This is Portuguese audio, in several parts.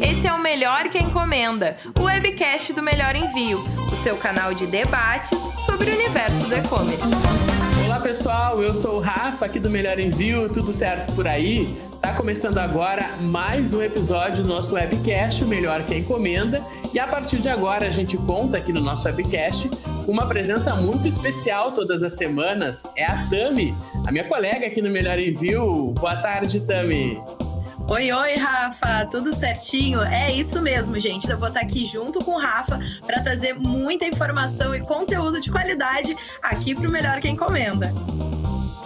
Esse é o Melhor que Encomenda, o webcast do Melhor Envio, o seu canal de debates sobre o universo do e-commerce. Olá pessoal, eu sou o Rafa aqui do Melhor Envio, tudo certo por aí? Tá começando agora mais um episódio do nosso webcast, o Melhor que Encomenda, e a partir de agora a gente conta aqui no nosso webcast uma presença muito especial todas as semanas, é a Tami, a minha colega aqui no Melhor Envio. Boa tarde, Tami. Oi, oi, Rafa, tudo certinho? É isso mesmo, gente. Eu vou estar aqui junto com o Rafa para trazer muita informação e conteúdo de qualidade aqui para o Melhor que Encomenda.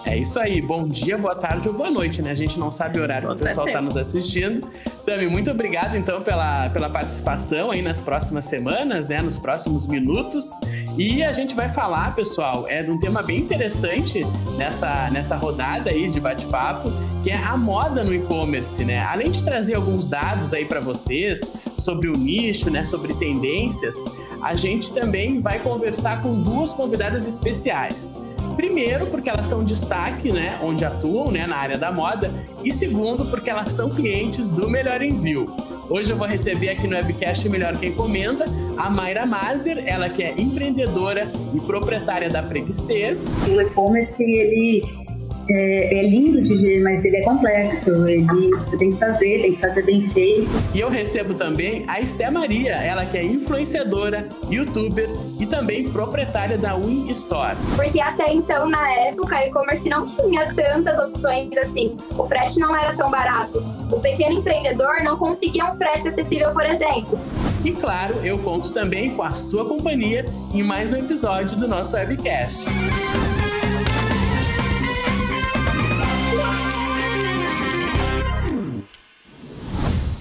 É isso aí. Bom dia, boa tarde ou boa noite, né? A gente não sabe o horário que o pessoal está nos assistindo. Tami, muito obrigado então pela, pela participação aí nas próximas semanas, né? Nos próximos minutos. E a gente vai falar, pessoal, é de um tema bem interessante nessa, nessa rodada aí de bate-papo, que é a moda no e-commerce, né? Além de trazer alguns dados aí para vocês sobre o nicho, né? Sobre tendências, a gente também vai conversar com duas convidadas especiais. Primeiro, porque elas são destaque, né, onde atuam, né, na área da moda, e segundo, porque elas são clientes do Melhor Envio. Hoje eu vou receber aqui no webcast Melhor que Encomenda a Mayra Mazer, ela que é empreendedora e proprietária da Preguister. O e-commerce, ele é, é, lindo de ver, mas ele é complexo. Ele, você tem que fazer, tem que fazer bem feito. E eu recebo também a Esté Maria, ela que é influenciadora, youtuber e também proprietária da Win Store. Porque até então, na época, e-commerce não tinha tantas opções assim. O frete não era tão barato. O pequeno empreendedor não conseguia um frete acessível, por exemplo. E claro, eu conto também com a sua companhia em mais um episódio do nosso webcast.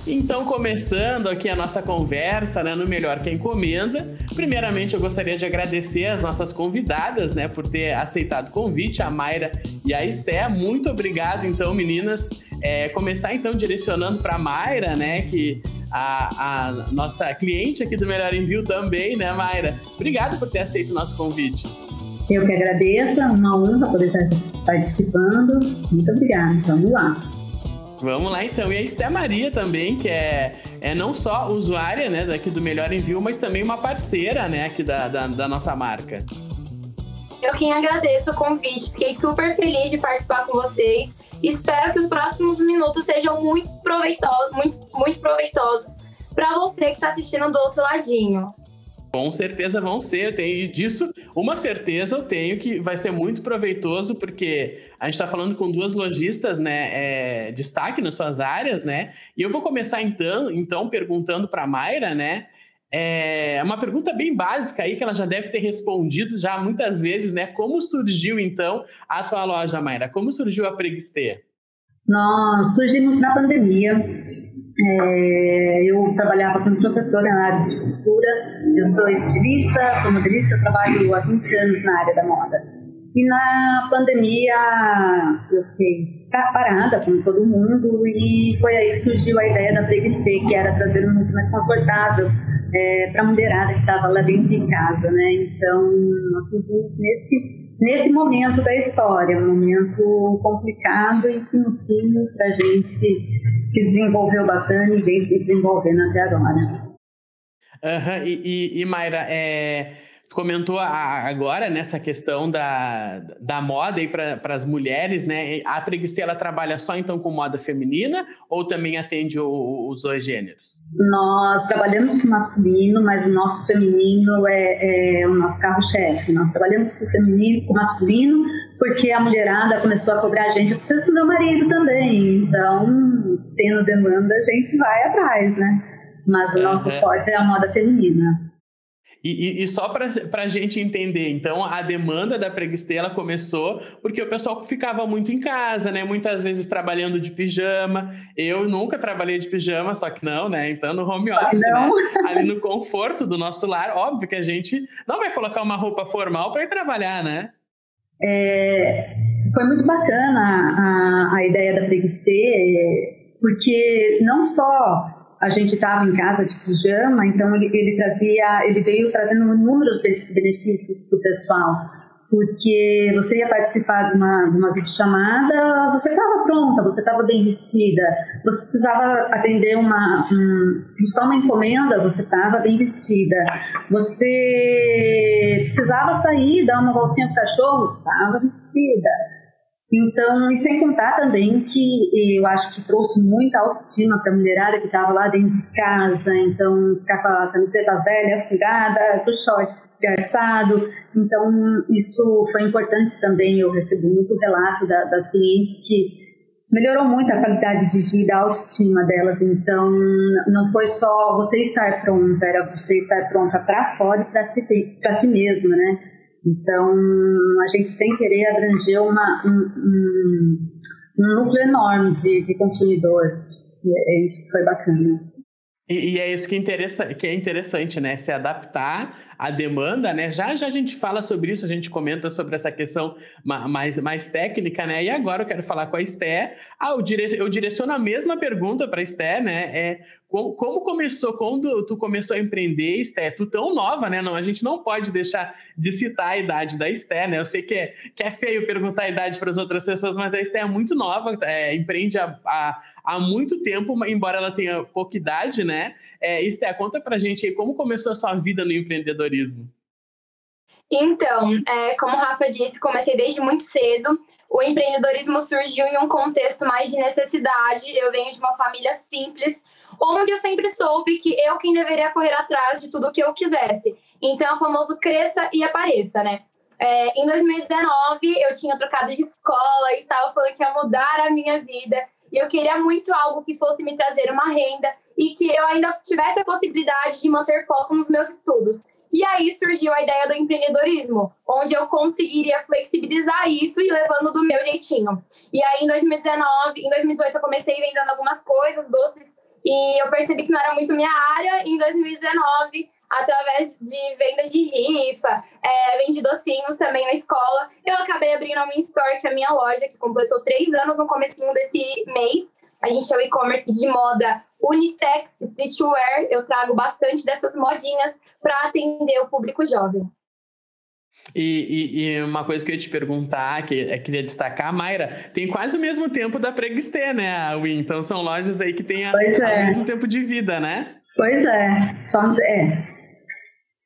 Então, começando aqui a nossa conversa, né, no Melhor que Encomenda. Primeiramente, eu gostaria de agradecer as nossas convidadas, né, por ter aceitado o convite, a Mayra e a Esté. Muito obrigado, então, meninas. É, começar, então, direcionando para a Mayra, né, que a, a, nossa cliente aqui do Melhor Envio também, né, Mayra? Obrigado por ter aceito o nosso convite. Eu que agradeço, é uma honra poder estar participando. Muito obrigada. Vamos lá. Vamos lá então. E a Esté Maria também, que é, é não só usuária né, daqui do Melhor Envio, mas também uma parceira né, aqui da, da, da nossa marca. Eu quem agradeço o convite, fiquei super feliz de participar com vocês. Espero que os próximos minutos sejam muito proveitosos, muito, muito proveitosos para você que está assistindo do outro ladinho. Com certeza vão ser, eu tenho disso, uma certeza eu tenho que vai ser muito proveitoso, porque a gente está falando com duas lojistas, né, é, destaque nas suas áreas, né, e eu vou começar então, então perguntando para a Mayra, né, é uma pergunta bem básica aí que ela já deve ter respondido já muitas vezes, né, como surgiu então a tua loja, Mayra? Como surgiu a Preguistê? Nós surgimos na pandemia, é, eu trabalhava como professora na área de cultura, eu sou estilista, sou modelista, eu trabalho há 20 anos na área da moda. E na pandemia eu fiquei parada com todo mundo e foi aí que surgiu a ideia da Preguistê, que era trazer um muito mais confortável é, para a mulherada que estava lá dentro de casa, né? Então nós surgimos nesse nesse momento da história, um momento complicado e que no fim a gente se desenvolveu bastante e vem se desenvolvendo até agora. Uhum. E, e, e Mayra, é, tu comentou a, agora nessa questão da, da moda para as mulheres, né? A Preguiça, ela trabalha só então com moda feminina ou também atende o, os dois gêneros? Nós trabalhamos com masculino, mas o nosso feminino é, é o nosso carro-chefe. Nós trabalhamos com feminino, com masculino, porque a mulherada começou a cobrar a gente, eu preciso do meu marido também. Então, tendo demanda, a gente vai atrás, né? Mas o nosso uhum. forte é a moda feminina. E, e, e, só para a gente entender, então, a demanda da preguistela começou porque o pessoal ficava muito em casa, né? Muitas vezes trabalhando de pijama. Eu nunca trabalhei de pijama, só que não, né? Então, no home office, né? Ali no conforto do nosso lar, óbvio que a gente não vai colocar uma roupa formal para ir trabalhar, né? É, foi muito bacana a, a ideia da preguistê, porque não só a gente estava em casa de pijama, então ele, ele, trazia, ele veio trazendo inúmeros benefícios para o pessoal. porque você ia participar de uma, de uma videochamada, você estava pronta, você estava bem vestida, você precisava atender uma, um, uma encomenda, você estava bem vestida, você precisava sair, dar uma voltinha com o cachorro, estava vestida. Então, e sem contar também que eu acho que trouxe muita autoestima para a mulherada que estava lá dentro de casa, então ficar com a camiseta velha, furada, com short esgarçado. Então, isso foi importante também. Eu recebi muito relato da, das clientes que melhorou muito a qualidade de vida, a autoestima delas. Então, não foi só você estar pronta, era você estar pronta para fora e para si, si mesma, né? Então, a gente, sem querer, abrangeu uma, um, um, um núcleo enorme de, de consumidores. E é isso que foi bacana. E, e, é isso que é, interessa, que é interessante, né? Se adaptar à demanda, né? Já já a gente fala sobre isso, a gente comenta sobre essa questão mais, mais técnica, né? E agora eu quero falar com a Esté. Ah, eu, dire, eu direciono a mesma pergunta para a Esté, né? É, como, como, começou, quando tu começou a empreender, Esté? Tu tão nova, né? Não, a gente não pode deixar de citar a idade da Esté, né? Eu sei que é, que é feio perguntar a idade para as outras pessoas, mas a Esté é muito nova, é, empreende há, há, há muito tempo, embora ela tenha pouca idade, né? Né? É, Esté, conta pra gente aí como começou a sua vida no empreendedorismo. Então, é, como o Rafa disse, comecei desde muito cedo. O empreendedorismo surgiu em um contexto mais de necessidade. Eu venho de uma família simples, onde eu sempre soube que eu quem deveria correr atrás de tudo o que eu quisesse. Então, é o famoso cresça e apareça, né? É, em 2019, eu tinha trocado de escola e estava falando que ia mudar a minha vida. E eu queria muito algo que fosse me trazer uma renda e que eu ainda tivesse a possibilidade de manter foco nos meus estudos. E aí surgiu a ideia do empreendedorismo, onde eu conseguiria flexibilizar isso e levando do meu jeitinho. E aí em 2019, em 2018 eu comecei vendendo algumas coisas, doces, e eu percebi que não era muito minha área. Em 2019, através de vendas de rifa, é, vendi docinhos também na escola, eu acabei abrindo a minha store, que é a minha loja, que completou três anos no comecinho desse mês. A gente é o e-commerce de moda unissex, streetwear. Eu trago bastante dessas modinhas para atender o público jovem. E, e, e, uma coisa que eu ia te perguntar, que eu queria destacar, Mayra, tem quase o mesmo tempo da Pregstê, né, a Win? Então são lojas aí que têm o é. mesmo tempo de vida, né? Pois é. Só, é.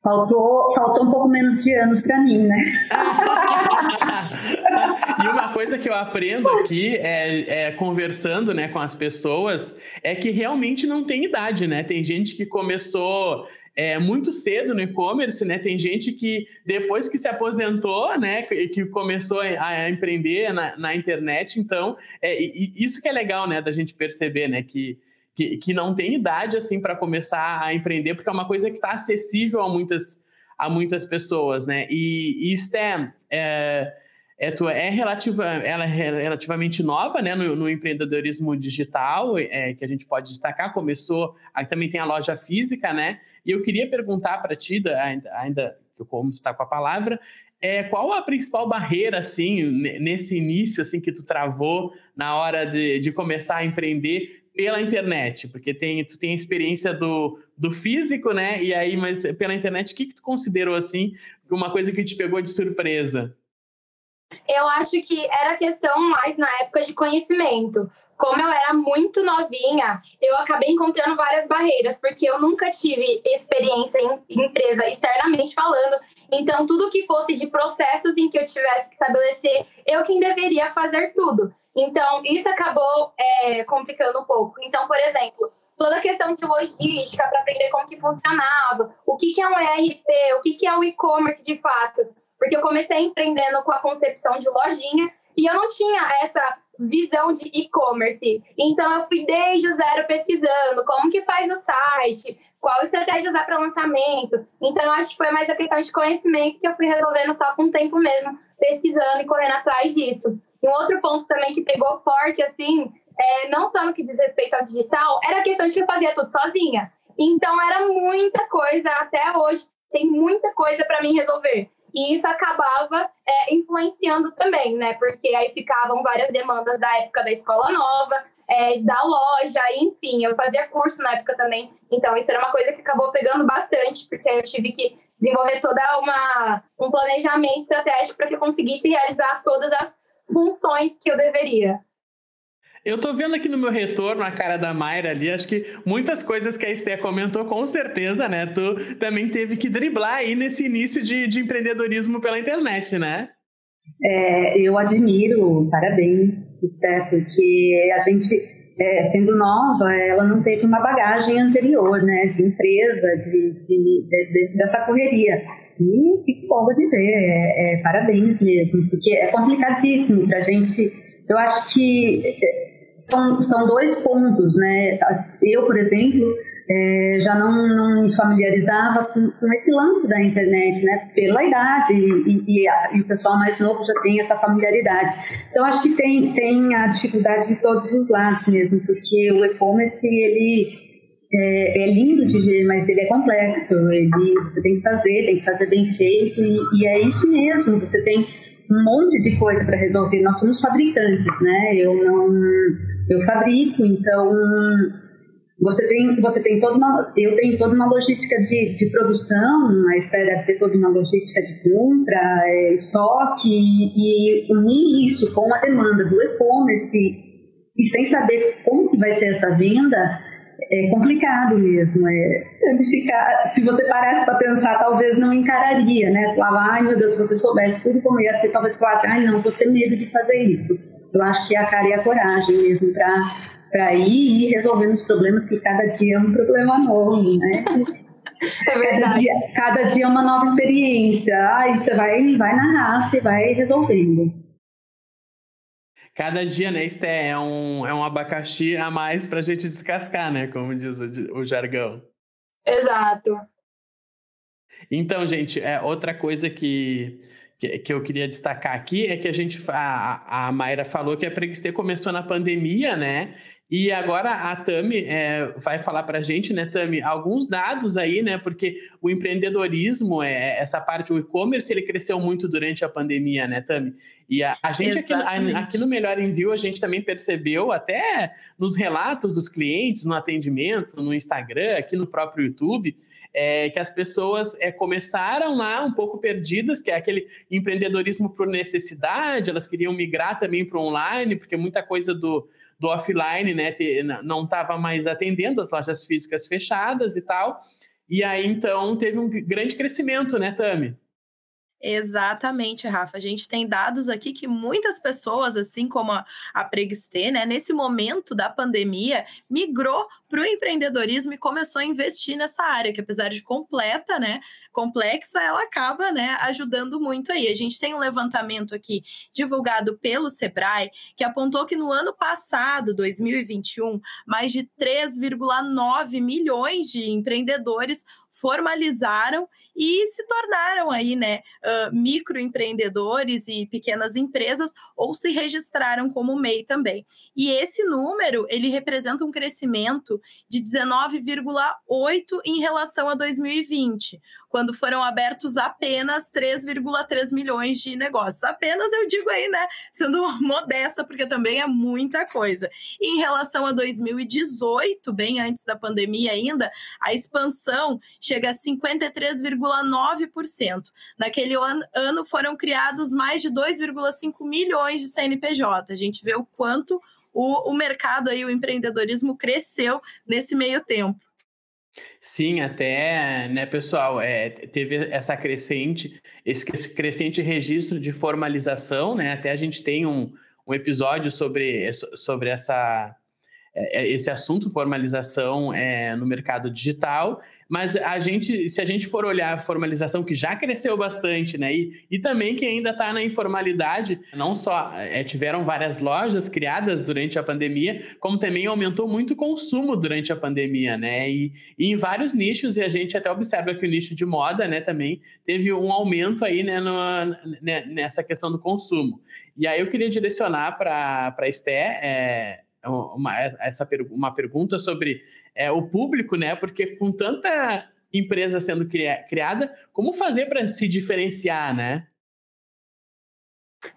Faltou, faltou um pouco menos de anos para mim, né? e uma coisa que eu aprendo aqui é, é, conversando né, com as pessoas é que realmente não tem idade, né? Tem gente que começou é, muito cedo no e-commerce, né? Tem gente que depois que se aposentou, né, que começou a, empreender na, na, internet. Então, é, isso que é legal, né, da gente perceber, né, que que, que não tem idade assim para começar a empreender, porque é uma coisa que está acessível a muitas, a muitas pessoas, né? E, e STEM é, é, é, relativa, ela é relativamente nova né, no, no empreendedorismo digital, é, que a gente pode destacar, começou, aí também tem a loja física, né? E eu queria perguntar para ti, ainda, ainda como está com a palavra, é, qual a principal barreira, assim, nesse início, assim, que tu travou na hora de, de começar a empreender, pela internet, porque tem, tu tem a experiência do, do físico, né? E aí, mas pela internet, o que, que tu considerou assim uma coisa que te pegou de surpresa? Eu acho que era questão mais na época de conhecimento. Como eu era muito novinha, eu acabei encontrando várias barreiras, porque eu nunca tive experiência em empresa externamente falando. Então, tudo que fosse de processos em que eu tivesse que estabelecer, eu quem deveria fazer tudo. Então, isso acabou é, complicando um pouco. Então, por exemplo, toda a questão de logística para aprender como que funcionava, o que, que é um ERP, o que, que é o e-commerce de fato. Porque eu comecei empreendendo com a concepção de lojinha e eu não tinha essa visão de e-commerce. Então, eu fui desde o zero pesquisando como que faz o site, qual estratégia usar para lançamento. Então, eu acho que foi mais a questão de conhecimento que eu fui resolvendo só com o tempo mesmo, pesquisando e correndo atrás disso. Um outro ponto também que pegou forte, assim, é, não só no que diz respeito ao digital, era a questão de que eu fazia tudo sozinha. Então era muita coisa, até hoje tem muita coisa para mim resolver. E isso acabava é, influenciando também, né? Porque aí ficavam várias demandas da época da escola nova, é, da loja, enfim, eu fazia curso na época também. Então, isso era uma coisa que acabou pegando bastante, porque eu tive que desenvolver toda uma um planejamento estratégico para que eu conseguisse realizar todas as funções que eu deveria. Eu tô vendo aqui no meu retorno a cara da Mayra ali, acho que muitas coisas que a Esté comentou, com certeza, né? Tu também teve que driblar aí nesse início de, de empreendedorismo pela internet, né? É, eu admiro, parabéns, Esté, porque a gente, é, sendo nova, ela não teve uma bagagem anterior, né? De empresa, de, de, de dessa correria. E que bom dizer, é, é, parabéns mesmo, porque é complicadíssimo pra gente. Eu acho que são, são dois pontos, né? Eu, por exemplo, é, já não, não me familiarizava com, com, esse lance da internet, né? Pela idade e, e, a, e, o pessoal mais novo já tem essa familiaridade. Então, acho que tem, tem a dificuldade de todos os lados mesmo, porque o e-commerce, ele é, é, lindo de ver, mas ele é complexo. Ele, você tem que fazer, tem que fazer bem feito e, e é isso mesmo. Você tem um monte de coisa para resolver. Nós somos fabricantes, né? Eu não, eu fabrico, então você tem, você tem toda uma, eu tenho toda uma logística de, de produção, a Esther deve ter toda uma logística de compra, é, estoque e, e unir isso com a demanda do e-commerce e sem saber como que vai ser essa venda é complicado mesmo. É, ficar, se você parasse para pensar, talvez não encararia, né? Você falava, ai meu Deus, se você soubesse tudo como ia ser, talvez falasse, ai não, vou ter medo de fazer isso. Eu acho que a cara e a coragem mesmo para ir e ir resolvendo os problemas, que cada dia é um problema novo, né? É. Cada dia, cada dia é uma nova experiência. Aí você vai, vai na raça e vai resolvendo. Cada dia, né, Esté, é um, é um abacaxi a mais pra gente descascar, né? Como diz o, o jargão. Exato. Então, gente, é outra coisa que, que, que, eu queria destacar aqui é que a gente, a, a Mayra falou que a Preguiçê começou na pandemia, né? E agora a Tami é, vai falar para a gente, né, Tami, alguns dados aí, né, porque o empreendedorismo, é, essa parte, o e-commerce, ele cresceu muito durante a pandemia, né, Tami? E a, a gente aqui, a, aqui, no Melhor Envio, a gente também percebeu, até nos relatos dos clientes, no atendimento, no Instagram, aqui no próprio YouTube, é, que as pessoas é, começaram lá um pouco perdidas, que é aquele empreendedorismo por necessidade, elas queriam migrar também para online, porque muita coisa do do offline, né, não estava mais atendendo as lojas físicas fechadas e tal. E aí, então, teve um grande crescimento, né, Tami? Exatamente, Rafa. A gente tem dados aqui que muitas pessoas, assim como a, a Preguistê, né, nesse momento da pandemia, migrou para o empreendedorismo e começou a investir nessa área, que apesar de completa, né, complexa, ela acaba, né, ajudando muito aí. A gente tem um levantamento aqui divulgado pelo Sebrae que apontou que no ano passado, 2021, mais de 3,9 milhões de empreendedores formalizaram e se tornaram aí, né, uh, microempreendedores e pequenas empresas ou se registraram como MEI também. E esse número, ele representa um crescimento de 19,8 em relação a 2020, quando foram abertos apenas 3,3 milhões de negócios. Apenas eu digo aí, né, sendo modesta, porque também é muita coisa. E em relação a 2018, bem antes da pandemia ainda, a expansão chega a 53,9%. Naquele ano foram criados mais de 2,5 milhões de CNPJ. A gente vê o quanto o, o mercado aí, o empreendedorismo cresceu nesse meio tempo. Sim, até, né, pessoal, é, teve essa crescente, esse, crescente registro de formalização, né? Até a gente tem um, um episódio sobre, sobre essa, é, esse assunto, formalização é, no mercado digital, mas a gente, se a gente for olhar a formalização que já cresceu bastante, né? E, e também que ainda está na informalidade, não só é, tiveram várias lojas criadas durante a pandemia, como também aumentou muito o consumo durante a pandemia, né? E, e em vários nichos, e a gente até observa que o nicho de moda, né, também teve um aumento aí, né, no, né nessa questão do consumo. E aí eu queria direcionar para a Esté é, uma, essa, uma pergunta sobre é, o público, né? Porque com tanta empresa sendo criada, como fazer para se diferenciar, né?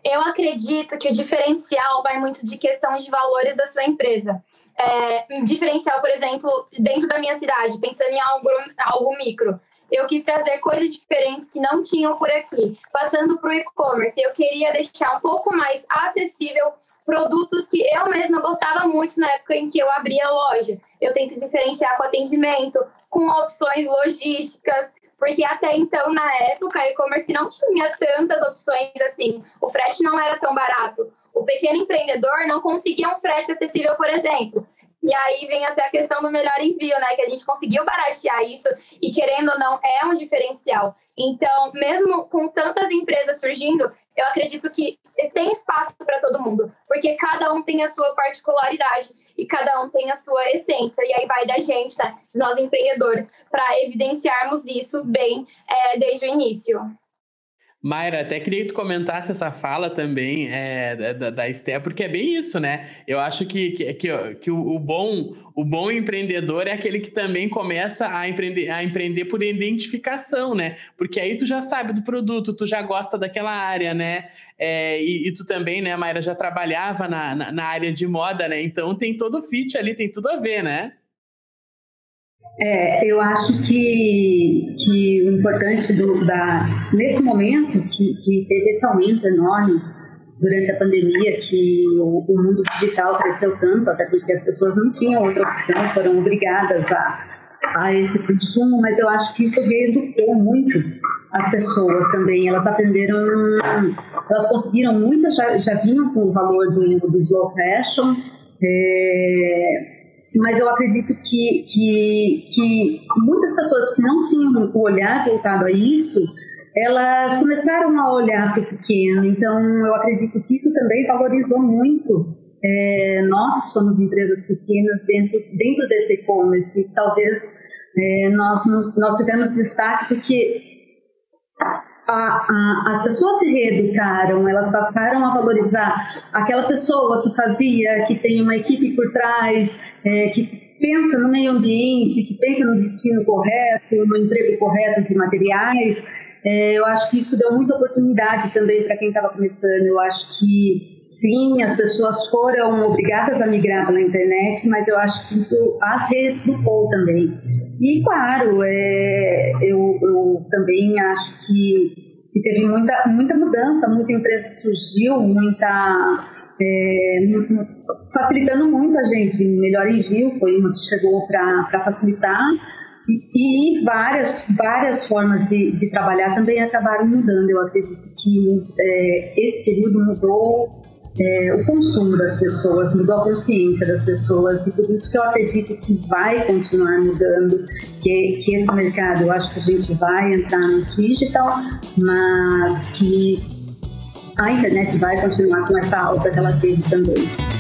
Eu acredito que o diferencial vai muito de questão de valores da sua empresa. É, diferencial, por exemplo, dentro da minha cidade, pensando em algo, algo micro. eu quis trazer coisas diferentes que não tinham por aqui. Passando para o e-commerce, eu queria deixar um pouco mais acessível produtos que eu mesma gostava muito na época em que eu abria a loja. Eu tento diferenciar com atendimento, com opções logísticas, porque até então, na época, e-commerce não tinha tantas opções assim. O frete não era tão barato. O pequeno empreendedor não conseguia um frete acessível, por exemplo. E aí vem até a questão do melhor envio, né? Que a gente conseguiu baratear isso e, querendo ou não, é um diferencial. Então, mesmo com tantas empresas surgindo, eu acredito que tem espaço para todo mundo, porque cada um tem a sua particularidade e cada um tem a sua essência. E aí vai da gente, né, nós empreendedores, para evidenciarmos isso bem é, desde o início. Mayra, até queria que tu comentasse essa fala também é, da, da Esté, porque é bem isso, né? Eu acho que, que, que, que o, o, bom, o bom empreendedor é aquele que também começa a empreender, a empreender por identificação, né? Porque aí tu já sabe do produto, tu já gosta daquela área, né? É, e, e, tu também, né, Mayra, já trabalhava na, na, na área de moda, né? Então tem todo o fit ali, tem tudo a ver, né? É, eu acho que, que o importante do, da, nesse momento que, que teve esse aumento enorme durante a pandemia, que o, o, mundo digital cresceu tanto, até porque as pessoas não tinham outra opção, foram obrigadas a, a esse consumo, mas eu acho que isso reeducou muito as pessoas também. Elas aprenderam, elas conseguiram, muitas já, já vinham com o valor do, do slow fashion, é, mas eu acredito que, que, que muitas pessoas que não tinham o olhar voltado a isso, elas começaram a olhar para o pequeno. Então, eu acredito que isso também valorizou muito é, nós que somos empresas pequenas dentro, dentro desse e-commerce. Talvez é, nós, nós tivemos destaque porque a, a, as pessoas se reeducaram, elas passaram a valorizar aquela pessoa que fazia, que tem uma equipe por trás, é, que pensa no meio ambiente, que pensa no destino correto, no emprego correto de materiais. É, eu acho que isso deu muita oportunidade também para quem estava começando. Eu acho que sim, as pessoas foram obrigadas a migrar pela internet, mas eu acho que isso as reeducou também. E, claro, é, eu, eu, também acho que, que, teve muita, muita mudança, muita empresa surgiu, muita. É, facilitando muito a gente. Melhor envio foi uma que chegou para facilitar. E, e, várias, várias formas de, de, trabalhar também acabaram mudando. Eu acredito que é, esse período mudou é, o consumo das pessoas, mudou a consciência das pessoas e tudo isso que eu acredito que vai continuar mudando, que, que esse mercado, eu acho que a gente vai entrar no digital, mas que a internet vai continuar com essa alta que ela teve também.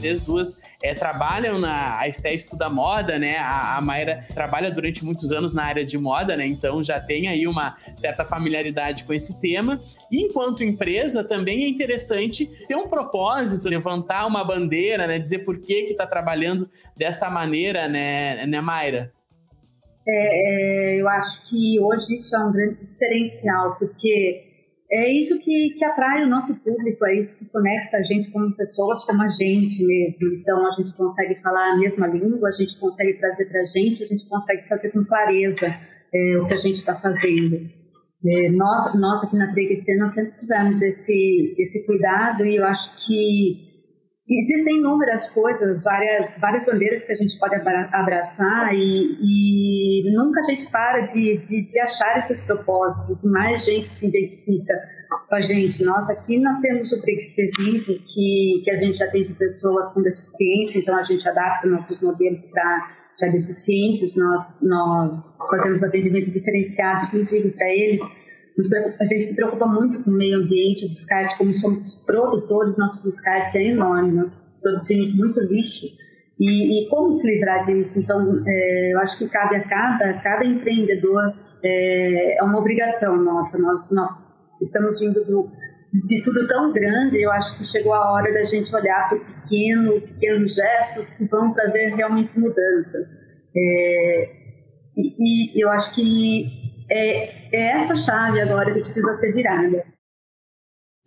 Vocês duas é, trabalham na. A Esté estuda moda, né? A, a Mayra trabalha durante muitos anos na área de moda, né? Então já tem aí uma certa familiaridade com esse tema. E enquanto empresa, também é interessante ter um propósito, levantar uma bandeira, né? Dizer por que que está trabalhando dessa maneira, né, né Mayra? É, é, eu acho que hoje isso é um grande diferencial, porque é isso que, que atrai o nosso público, é isso que conecta a gente com pessoas como a gente mesmo. Então, a gente consegue falar a mesma língua, a gente consegue trazer para a gente, a gente consegue fazer com clareza é, o que a gente está fazendo. É, nós, nós aqui na Triga nós sempre tivemos esse, esse cuidado e eu acho que existem inúmeras coisas, várias, várias bandeiras que a gente pode abraçar e, e nunca a gente para de, de, de, achar esses propósitos, mais gente se identifica com a gente. Nós aqui nós temos o Prextezinho, que, que a gente atende pessoas com deficiência, então a gente adapta nossos modelos para deficientes, nós, nós fazemos atendimento diferenciado, inclusive para eles, a gente se preocupa muito com o meio ambiente, o descarte, como somos produtores, nosso descarte é enorme, nós produzimos muito lixo. E, e como se livrar disso? Então, é, eu acho que cabe a cada, cada empreendedor, é, é uma obrigação nossa. Nós, nós estamos vindo do, de tudo tão grande, eu acho que chegou a hora da gente olhar para pequeno, pequenos gestos que vão trazer realmente mudanças. É, e, e eu acho que é, é essa chave agora que precisa ser virada.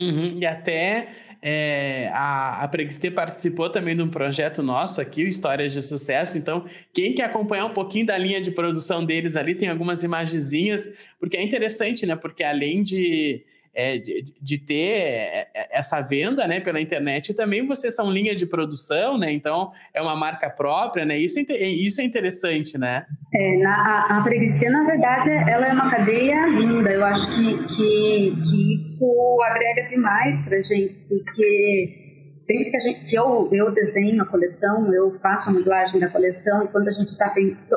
Uhum, e até é, a, a Preguistê participou também de um projeto nosso aqui, o Histórias de Sucesso. Então, quem quer acompanhar um pouquinho da linha de produção deles ali, tem algumas imagenzinhas, porque é interessante, né? Porque além de é, de, de, ter é, é, essa venda né, pela internet. também vocês são linha de produção, né? Então é uma marca própria, né? Isso é, isso é interessante, né? É, na, a, a na verdade, ela é uma cadeia linda. Eu acho que, que, que isso agrega demais para gente, porque sempre que, gente, que eu, eu desenho a coleção, eu faço a modelagem da coleção, e quando a gente está,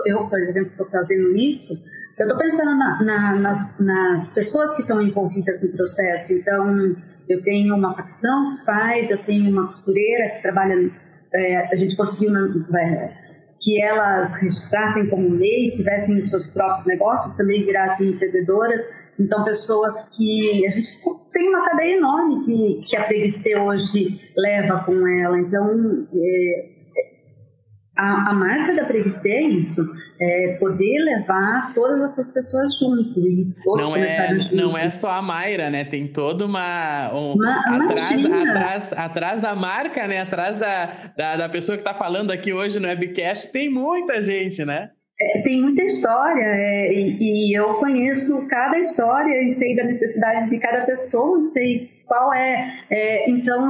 eu, por exemplo, estou fazendo isso, eu estou pensando na, na, nas, nas, pessoas que estão envolvidas no processo. Então, eu tenho uma facção que faz, eu tenho uma costureira que trabalha. É, a gente conseguiu é, que elas registrassem como MEI, tivessem os seus próprios negócios, também virassem empreendedoras. Então, pessoas que. A gente tem uma cadeia enorme que, que a Preguistê hoje leva com ela. Então, é, a, a, marca da Previste é isso, é poder levar todas essas pessoas junto. E não é, junto. não é só a Mayra, né? Tem toda uma. Um, atrás, atrás, atrás da marca, né? Atrás da, da, da pessoa que está falando aqui hoje no webcast, tem muita gente, né? É, tem muita história é, e, e, eu conheço cada história e sei da necessidade de cada pessoa, sei qual é, é, então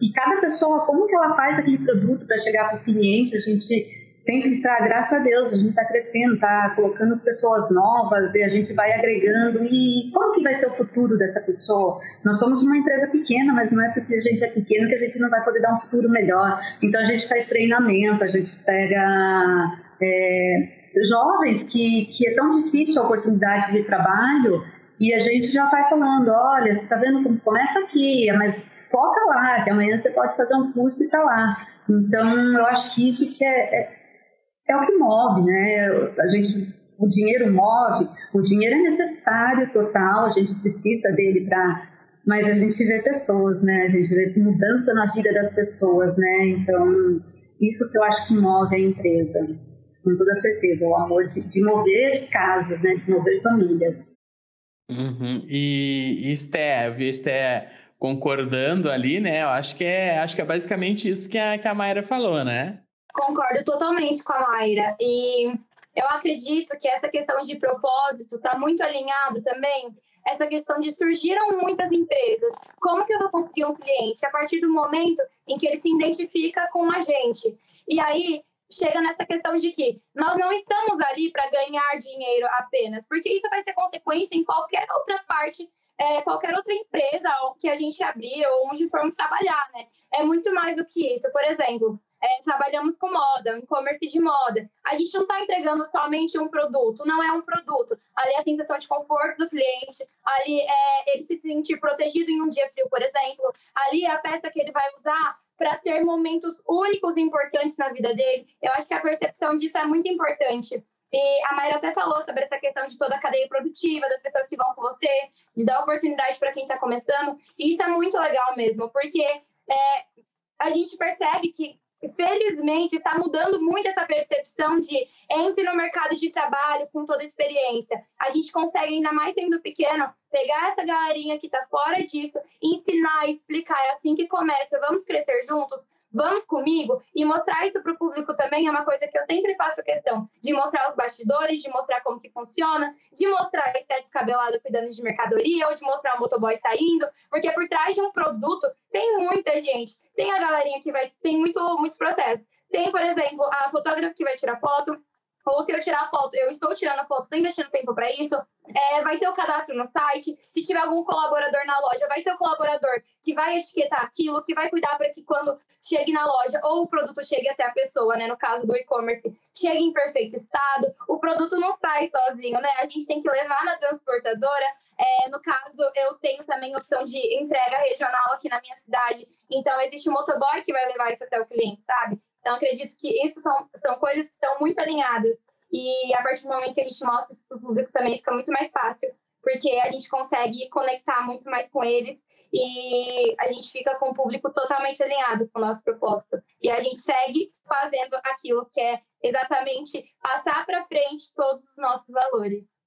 e cada pessoa como que ela faz aquele produto para chegar para o cliente? A gente sempre está graças a Deus a gente está crescendo está colocando pessoas novas e a gente vai agregando. E como que vai ser o futuro dessa pessoa? Nós somos uma empresa pequena mas não é porque a gente é pequeno que a gente não vai poder dar um futuro melhor. Então a gente faz treinamento a gente pega é, jovens que, que é tão difícil a oportunidade de trabalho e a gente já vai falando, olha, você está vendo como começa aqui, mas foca lá, que amanhã você pode fazer um curso e está lá. Então, eu acho que isso que é, é, é, o que move, né? A gente, o dinheiro move, o dinheiro é necessário total, a gente precisa dele para mas a gente vê pessoas, né? A gente vê mudança na vida das pessoas, né? Então, isso que eu acho que move a empresa com toda certeza, o amor de, de mover casas, né, de mover famílias. Uhum. E, e Esté, eu vi Esté concordando ali, né? Eu acho que é, acho que é basicamente isso que a, que a Mayra falou, né? Concordo totalmente com a Mayra. E eu acredito que essa questão de propósito está muito alinhado também essa questão de surgiram muitas empresas. Como que eu vou conseguir um cliente? A partir do momento em que ele se identifica com a gente. E aí, chega nessa questão de que nós não estamos ali para ganhar dinheiro apenas, porque isso vai ser consequência em qualquer outra parte, é, qualquer outra empresa que a gente abrir ou onde formos trabalhar, né? É muito mais do que isso. Por exemplo, é, trabalhamos com moda, e-commerce de moda. A gente não está entregando somente um produto, não é um produto. Ali é a sensação de conforto do cliente, ali é ele se sentir protegido em um dia frio, por exemplo. Ali é a peça que ele vai usar para ter momentos únicos e importantes na vida dele. Eu acho que a percepção disso é muito importante. E a Mayra até falou sobre essa questão de toda a cadeia produtiva, das pessoas que vão com você, de dar oportunidade para quem está começando. E isso é muito legal mesmo, porque é, a gente percebe que felizmente está mudando muito essa percepção de entre no mercado de trabalho com toda a experiência. A gente consegue, ainda mais sendo pequeno, pegar essa galerinha que está fora disso, ensinar, explicar, é assim que começa, vamos crescer juntos, vamos comigo e mostrar isso para o público também é uma coisa que eu sempre faço questão de mostrar os bastidores, de mostrar como que funciona, de mostrar a estética cabelada cuidando de mercadoria ou de mostrar o motoboy saindo, porque por trás de um produto tem muita gente, tem a galerinha que vai, tem muito, muitos processos. Tem, por exemplo, a fotógrafa que vai tirar foto, ou se eu tirar foto, eu estou tirando a foto, estou investindo tempo para isso, é, vai ter o cadastro no site. Se tiver algum colaborador na loja, vai ter o colaborador que vai etiquetar aquilo, que vai cuidar para que quando chegue na loja ou o produto chegue até a pessoa, né? No caso do e-commerce, chegue em perfeito estado. O produto não sai sozinho, né? A gente tem que levar na transportadora. É, no caso, eu tenho também opção de entrega regional aqui na minha cidade. Então, existe um motoboy que vai levar isso até o cliente, sabe? Então, acredito que isso são, são coisas que estão muito alinhadas. E a partir do momento que a gente mostra isso para o público também fica muito mais fácil, porque a gente consegue conectar muito mais com eles e a gente fica com o público totalmente alinhado com o nosso propósito. E a gente segue fazendo aquilo que é exatamente passar para frente todos os nossos valores.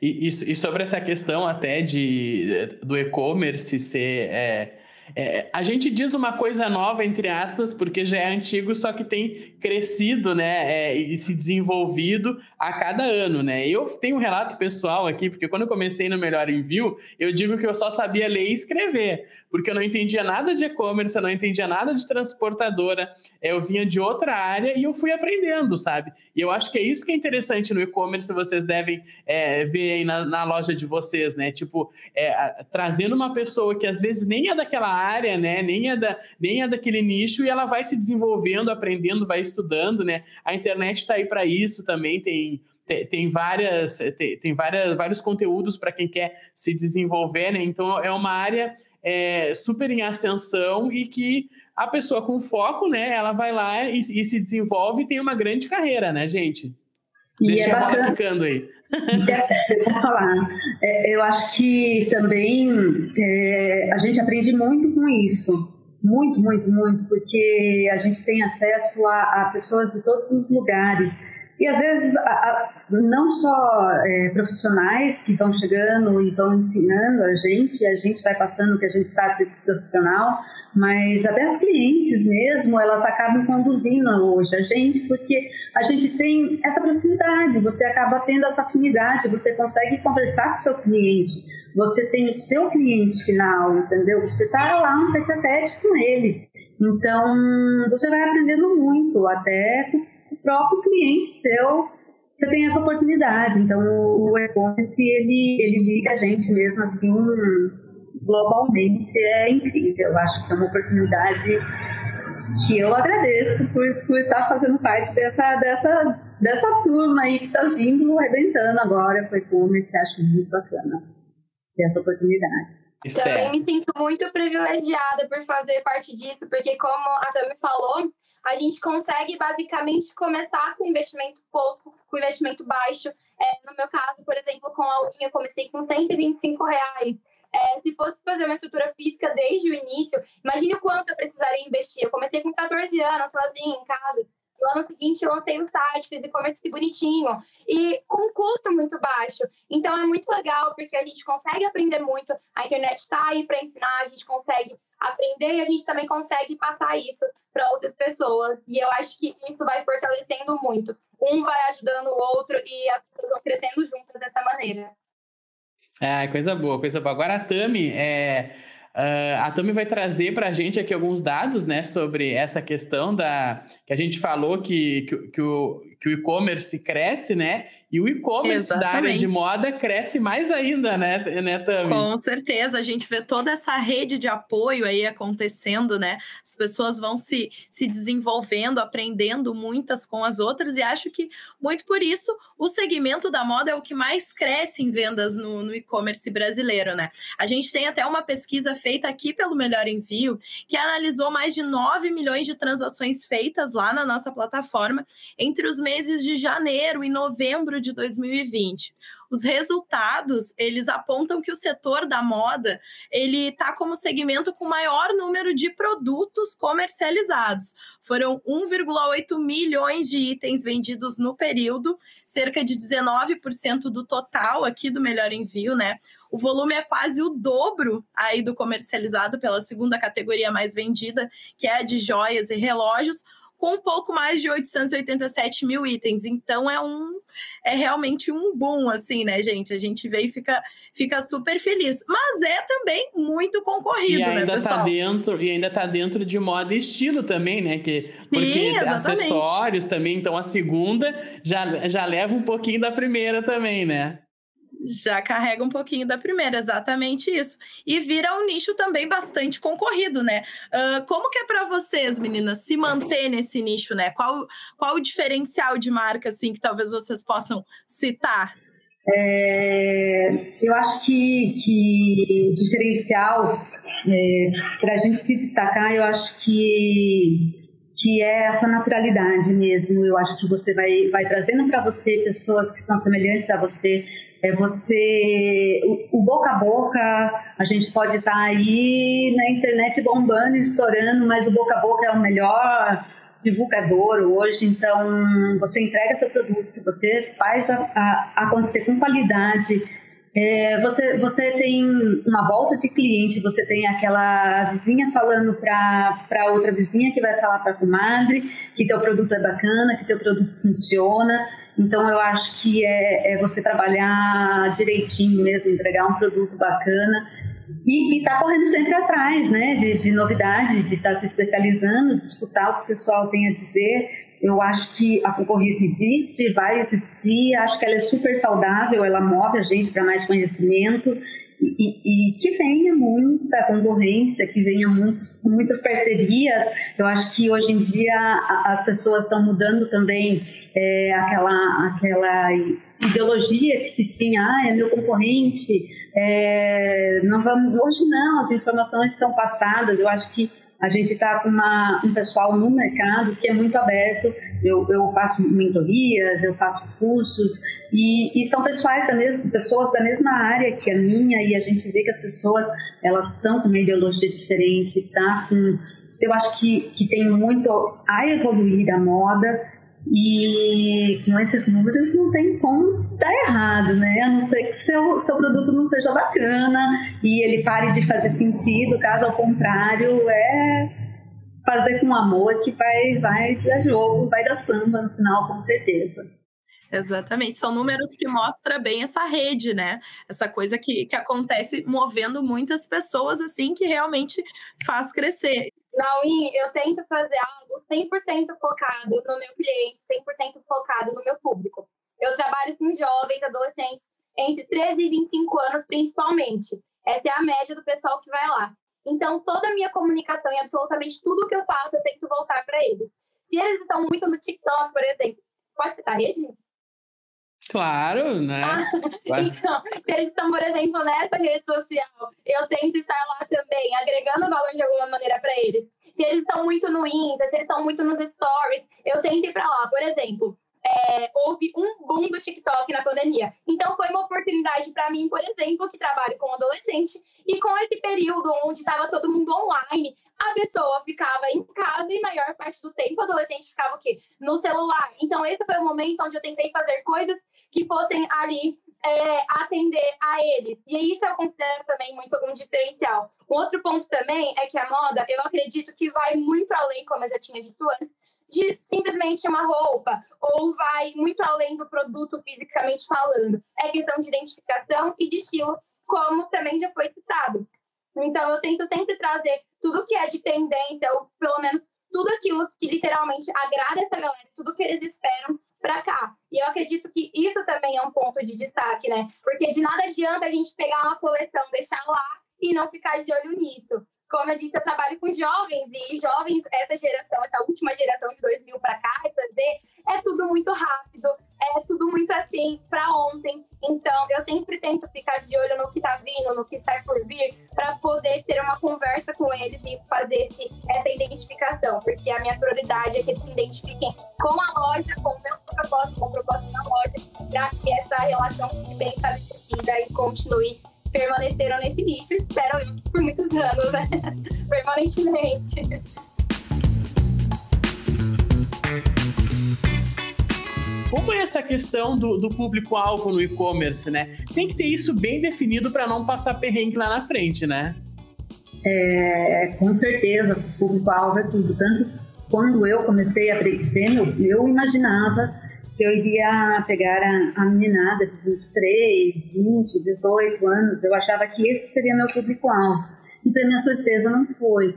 E, e, e, sobre essa questão até de do e-commerce ser é, é, a gente diz uma coisa nova, entre aspas, porque já é antigo, só que tem crescido, né, é, e se desenvolvido a cada ano, né? Eu tenho um relato pessoal aqui, porque quando eu comecei no Melhor Envio, eu digo que eu só sabia ler e escrever, porque eu não entendia nada de e-commerce, eu não entendia nada de transportadora, é, eu vinha de outra área e eu fui aprendendo, sabe? E eu acho que é isso que é interessante no e-commerce, vocês devem é, ver aí na, na, loja de vocês, né? Tipo, é, trazendo uma pessoa que às vezes nem é daquela área, né? Nem é, da, nem é daquele nicho e ela vai se desenvolvendo, aprendendo, vai estudando, né? A internet está aí para isso também, tem tem, tem várias tem, tem várias, vários conteúdos para quem quer se desenvolver, né? Então é uma área é, super em ascensão e que a pessoa com foco, né? Ela vai lá e, e se desenvolve e tem uma grande carreira, né, gente? E Deixa é a bola ficando aí. Eu vou falar. É, eu acho que também é, a gente aprende muito com isso. Muito, muito, muito, porque a gente tem acesso a, a pessoas de todos os lugares. E às vezes, a, a, não só é, profissionais que vão chegando e vão ensinando a gente, a gente vai passando o que a gente sabe desse profissional, mas até as clientes mesmo, elas acabam conduzindo hoje a gente, porque a gente tem essa proximidade, você acaba tendo essa afinidade, você consegue conversar com o seu cliente, você tem o seu cliente final, entendeu? Você está lá um tete a tete com ele. Então, você vai aprendendo muito, até próprio cliente seu, você tem essa oportunidade. Então, o e-commerce, ele, ele liga a gente mesmo assim globalmente é incrível. Eu acho que é uma oportunidade que eu agradeço por, por estar fazendo parte dessa, dessa, dessa turma aí que está vindo arrebentando agora com e-commerce. Acho muito bacana ter essa oportunidade. Também me sinto muito privilegiada por fazer parte disso, porque como a Tami falou, a gente consegue basicamente começar com investimento pouco, com investimento baixo. É, no meu caso, por exemplo, com a unha, eu comecei com 125 reais. É, se fosse fazer uma estrutura física desde o início, imagine o quanto eu precisaria investir. Eu comecei com 14 anos, sozinha, em casa. No ano seguinte, lancei o site, fiz e-commerce bonitinho. E com um custo muito baixo. Então, é muito legal, porque a gente consegue aprender muito. A internet está aí para ensinar, a gente consegue aprender e a gente também consegue passar isso para outras pessoas. E eu acho que isso vai fortalecendo muito. Um vai ajudando o outro e as pessoas vão crescendo juntas dessa maneira. É, coisa boa, coisa boa. Agora a Tami, é, uh, a Tami vai trazer para a gente aqui alguns dados, né, sobre essa questão da que a gente falou que, que, que o, que o e-commerce cresce, né? E o e-commerce da área de moda cresce mais ainda, né, né Tami? Com certeza, a gente vê toda essa rede de apoio aí acontecendo, né? As pessoas vão se, se desenvolvendo, aprendendo muitas com as outras, e acho que muito por isso o segmento da moda é o que mais cresce em vendas no, no e-commerce brasileiro, né? A gente tem até uma pesquisa feita aqui pelo Melhor Envio, que analisou mais de 9 milhões de transações feitas lá na nossa plataforma entre os meses de janeiro e novembro de 2020. Os resultados, eles apontam que o setor da moda, ele está como segmento com maior número de produtos comercializados. Foram 1,8 milhões de itens vendidos no período, cerca de 19% do total aqui do Melhor Envio, né? O volume é quase o dobro aí do comercializado pela segunda categoria mais vendida, que é a de joias e relógios, com um pouco mais de 887 mil itens. Então é um é realmente um boom, assim, né, gente? A gente vê e fica, fica super feliz. Mas é também muito concorrido, e né, ainda né, pessoal? Tá dentro, e ainda tá dentro de moda e estilo também, né? Que, Sim, porque exatamente. acessórios também, então a segunda já, já leva um pouquinho da primeira também, né? Já carrega um pouquinho da primeira, exatamente isso. E vira um nicho também bastante concorrido, né? Uh, como que é para vocês, meninas, se manter nesse nicho, né? Qual, qual o diferencial de marca, assim, que talvez vocês possam citar? É, eu acho que, que diferencial é, para a gente se destacar, eu acho que que é essa naturalidade mesmo. Eu acho que você vai, vai trazendo para você pessoas que são semelhantes a você, é você o, o, boca a boca a gente pode estar tá aí na internet bombando estourando mas o boca a boca é o melhor divulgador hoje. Então você entrega seu produto se você faz a, a, acontecer com qualidade É, você, você tem uma volta de cliente, você tem aquela vizinha falando para outra vizinha que vai falar para a comadre que teu produto é bacana, que teu produto funciona. Então eu acho que é, é você trabalhar direitinho mesmo, entregar um produto bacana e tá correndo sempre atrás, né, de, de novidade, de estar tá se especializando, de escutar o que o pessoal tem a dizer eu acho que a concorrência existe, vai existir, acho que ela é super saudável, ela move a gente para mais conhecimento e, e, que venha muita concorrência, que venha muitos, muitas parcerias. Eu acho que hoje em dia as pessoas estão mudando também é, aquela, aquela ideologia que se tinha, ah, é meu concorrente, é, não vamos, hoje não, as informações são passadas, eu acho que a gente está com uma, um pessoal no mercado que é muito aberto. Eu, eu faço mentorias, eu faço cursos e, e são pessoais da mesma, pessoas da mesma área que a minha e a gente vê que as pessoas elas estão com uma ideologia diferente, tá? Com, eu acho que, que tem muito a evoluir a moda e com esses números não tem como dar errado, né? A não ser que seu, seu produto não seja bacana e ele pare de fazer sentido, caso ao contrário, é fazer com amor que vai, vai dar jogo, vai dar samba no final, com certeza. Exatamente, são números que mostram bem essa rede, né? Essa coisa que, que acontece movendo muitas pessoas, assim, que realmente faz crescer. Na UI, eu tento fazer algo 100% focado no meu cliente, 100% focado no meu público. Eu trabalho com jovens, adolescentes, entre 13 e 25 anos, principalmente. Essa é a média do pessoal que vai lá. Então, toda a minha comunicação e absolutamente tudo que eu faço, eu tento voltar para eles. Se eles estão muito no TikTok, por exemplo, pode citar a rede? Claro, né? Ah, então, se eles estão, por exemplo, nessa rede social, eu tento estar lá também, agregando valor de alguma maneira para eles. Se eles estão muito no Insta, se eles estão muito nos stories, eu tento ir para lá. Por exemplo, é, houve um boom do TikTok na pandemia. Então, foi uma oportunidade para mim, por exemplo, que trabalho com adolescente, e com esse período onde estava todo mundo online, a pessoa ficava em casa e maior parte do tempo o adolescente ficava o quê? No celular. Então, esse foi o momento onde eu tentei fazer coisas que fossem ali é, atender a eles. E isso eu considero também muito um diferencial. Um outro ponto também é que a moda, eu acredito que vai muito além, como eu já tinha dito antes, de simplesmente uma roupa, ou vai muito além do produto fisicamente falando. É questão de identificação e de estilo, como também já foi citado. Então, eu tento sempre trazer tudo que é de tendência, ou pelo menos tudo aquilo que literalmente agrada essa galera, tudo que eles esperam para cá. E eu acredito que isso também é um ponto de destaque, né? Porque de nada adianta a gente pegar uma coleção, deixar lá e não ficar de olho nisso. Como eu disse, eu trabalho com jovens e jovens, essa geração, essa última geração de 2000 para cá, essa Z, é tudo muito rápido, é tudo muito assim para ontem. Então, eu sempre tento ficar de olho no que tá vindo, no que está por vir, para poder ter uma conversa com eles e fazer esse, essa identificação, porque a minha prioridade é que eles se identifiquem com a loja, com o meu propósito, com o propósito da loja, para que essa relação fique bem estabelecida e continue permaneceram nesse nicho, espero eu, por muitos anos, né? Permanentemente. Como é essa questão do, do público-alvo no e-commerce, né? Tem que ter isso bem definido para não passar perrengue lá na frente, né? É, com certeza, o público-alvo é tudo. Tanto quando eu comecei a 3D, eu, eu imaginava eu iria pegar a, a meninada de 23, 20, 18 anos. Eu achava que esse seria meu público-alvo. E, para minha surpresa, não foi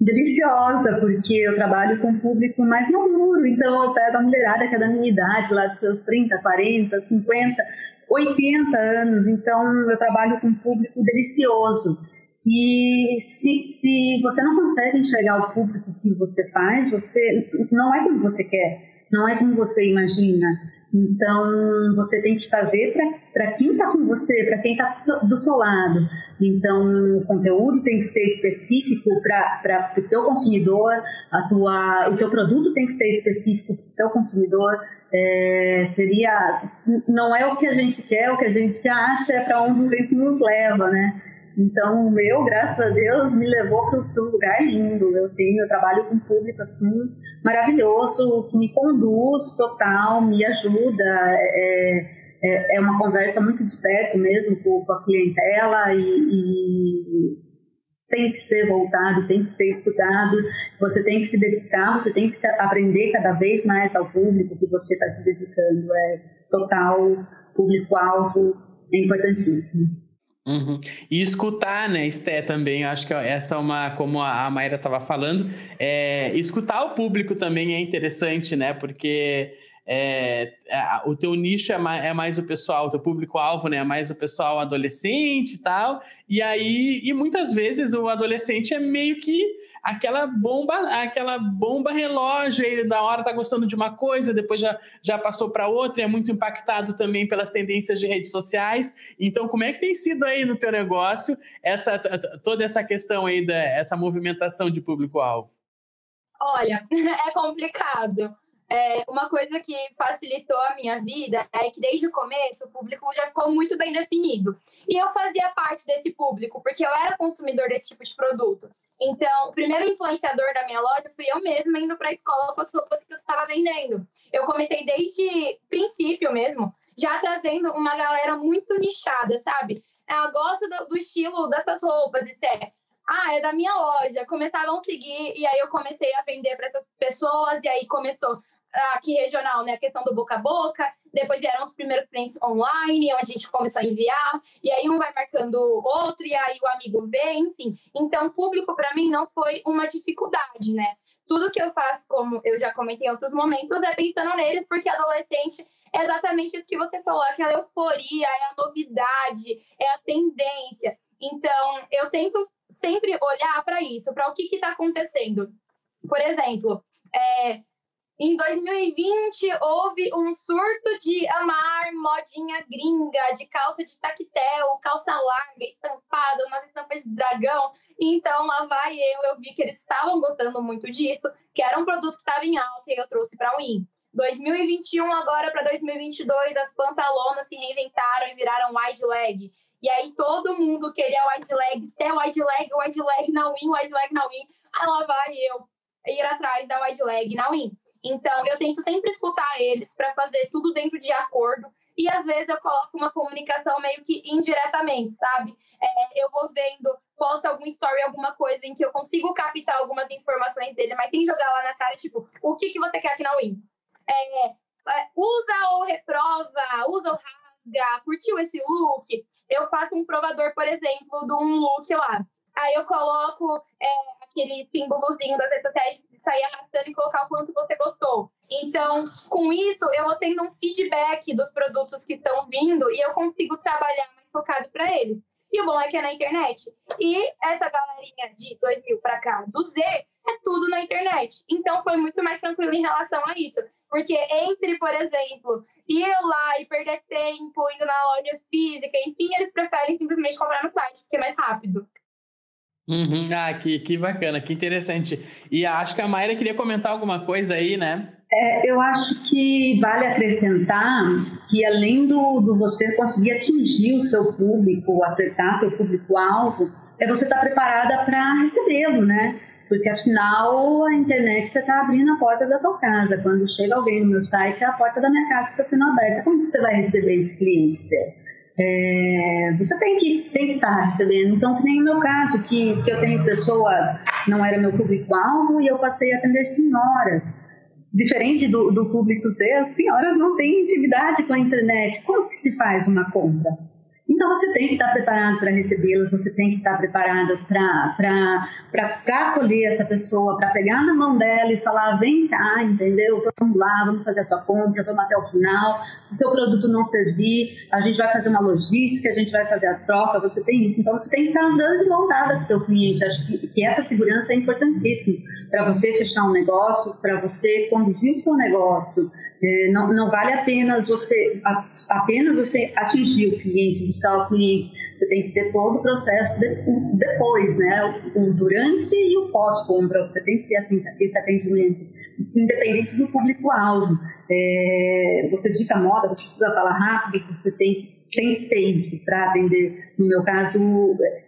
deliciosa, porque eu trabalho com público mais maduro, então eu pego a mulherada que é da minha idade, lá dos seus 30, 40, 50, 80 anos, então eu trabalho com um público delicioso. E se, se você não consegue enxergar o público que você faz, você não é como você quer, não é como você imagina. Então, você tem que fazer para quem está com você, para quem está do seu lado. Então, o conteúdo tem que ser específico para o teu consumidor, a tua, o teu produto tem que ser específico para o teu consumidor. É, seria, não é o que a gente quer, o que a gente acha, é para onde o vento nos leva, né? Então, o meu, graças a Deus, me levou para um lugar lindo. Eu tenho, eu trabalho com público assim maravilhoso, que me conduz total, me ajuda. É, é, é uma conversa muito de perto mesmo com, com a clientela e, e tem que ser voltado, tem que ser estudado, você tem que se dedicar, você tem que aprender cada vez mais ao público que você está se dedicando. É total público-alvo, é importantíssimo. Uhum. E escutar, né, Esté, também, acho que essa é uma, como a Mayra estava falando, é, escutar o público também é interessante, né, porque é, é, o teu nicho é mais, é mais o pessoal, o teu público-alvo, né? É mais o pessoal adolescente e tal. E aí, e muitas vezes o adolescente é meio que aquela bomba, aquela bomba relógio, ele da hora tá gostando de uma coisa, depois já, já passou para outra, e é muito impactado também pelas tendências de redes sociais. Então, como é que tem sido aí no teu negócio essa toda essa questão aí da essa movimentação de público-alvo? Olha, é complicado é, uma coisa que facilitou a minha vida é que desde o começo o público já ficou muito bem definido. E eu fazia parte desse público, porque eu era consumidor desse tipo de produto. Então, o primeiro influenciador da minha loja fui eu mesma indo para a escola com as roupas que eu estava vendendo. Eu comecei desde princípio mesmo, já trazendo uma galera muito nichada, sabe? Ah, eu gosto do, do estilo dessas roupas, até ah, é da minha loja. Começavam a seguir, e aí eu comecei a vender para essas pessoas, e aí começou aqui regional, né, a questão do boca a boca, depois vieram os primeiros clientes online, onde a gente começou a enviar, e aí um vai marcando outro, e aí o amigo vê, enfim. Então, público para mim não foi uma dificuldade, né? Tudo que eu faço, como eu já comentei em outros momentos, é pensando neles, porque adolescente é exatamente isso que você falou, aquela euforia, é a novidade, é a tendência. Então, eu tento sempre olhar para isso, para o que está acontecendo. Por exemplo, é, em 2020, houve um surto de amar modinha gringa, de calça de tactel, calça larga, estampada, umas estampas de dragão. Então, lá vai eu, eu vi que eles estavam gostando muito disso, que era um produto que estava em alta e eu trouxe para o Win. 2021 agora para 2022, as pantalonas se reinventaram e viraram wide leg. E aí todo mundo queria wide leg, é wide leg, wide leg na Win, wide leg na Win. Aí lá vai eu ir atrás da wide leg na Win. Então, eu tento sempre escutar eles para fazer tudo dentro de acordo. E às vezes eu coloco uma comunicação meio que indiretamente, sabe? É, eu vou vendo, posto algum story, alguma coisa em que eu consigo captar algumas informações dele, mas sem jogar lá na cara, tipo, o que, que você quer aqui na Win? É, é, usa ou reprova, usa ou rasga, curtiu esse look? Eu faço um provador, por exemplo, de um look lá. Aí eu coloco é, aquele símbolozinho das redes sociais de sair arrastando e colocar o quanto você gostou. Então, com isso, eu vou tendo um feedback dos produtos que estão vindo e eu consigo trabalhar mais focado para eles. E o bom é que é na internet. E essa galerinha de 2000 para cá, do Z, é tudo na internet. Então, foi muito mais tranquilo em relação a isso. Porque entre, por exemplo, ir lá e perder tempo indo na loja física, enfim, eles preferem simplesmente comprar no site, porque é mais rápido. Uhum. Ah, que, que bacana, que interessante. E acho que a Mayra queria comentar alguma coisa aí, né? É, eu acho que vale acrescentar que além do, do você conseguir atingir o seu público, acertar seu público-alvo, é você estar tá preparada para recebê-lo, né? Porque afinal a internet você está abrindo a porta da tua casa. Quando chega alguém no meu site, é a porta da minha casa que está sendo aberta. Como que você vai receber esse cliente seu? É, você tem que, tem que estar recebendo. Então, que nem o meu caso, que, que eu tenho pessoas, não era meu público-alvo, e eu passei a atender senhoras. Diferente do, do público ter, as senhoras não têm intimidade com a internet. Como que se faz uma compra? Então você tem que estar preparado para recebê-las, você tem que estar preparadas para acolher essa pessoa, para pegar na mão dela e falar: vem cá, entendeu? Vamos lá, vamos fazer a sua compra, vamos até o final. Se seu produto não servir, a gente vai fazer uma logística, a gente vai fazer a troca, você tem isso. Então você tem que estar andando de mão dada com o seu cliente. Acho que, que essa segurança é importantíssima para você fechar um negócio, para você conduzir o seu negócio. É, não, não vale apenas você, a, apenas você atingir o cliente, buscar o cliente. Você tem que ter todo o processo de, depois, né? O, o, durante e o pós-compra. Você tem que ter assim, esse atendimento, independente do público-alvo. É, você dica moda, você precisa falar rápido, você tem tem que ter isso para atender. No meu caso,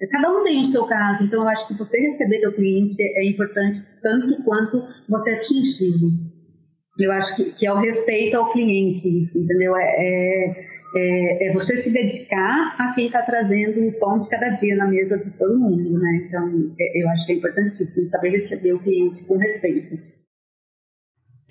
é, cada um tem o seu caso, então eu acho que você receber do cliente é importante tanto quanto você atingir. Eu acho que, que é o respeito ao cliente, entendeu? É, é, é, é você se dedicar a quem está trazendo o pão de cada dia na mesa de todo mundo, né? Então, é, eu acho que é importantíssimo saber receber o cliente com respeito.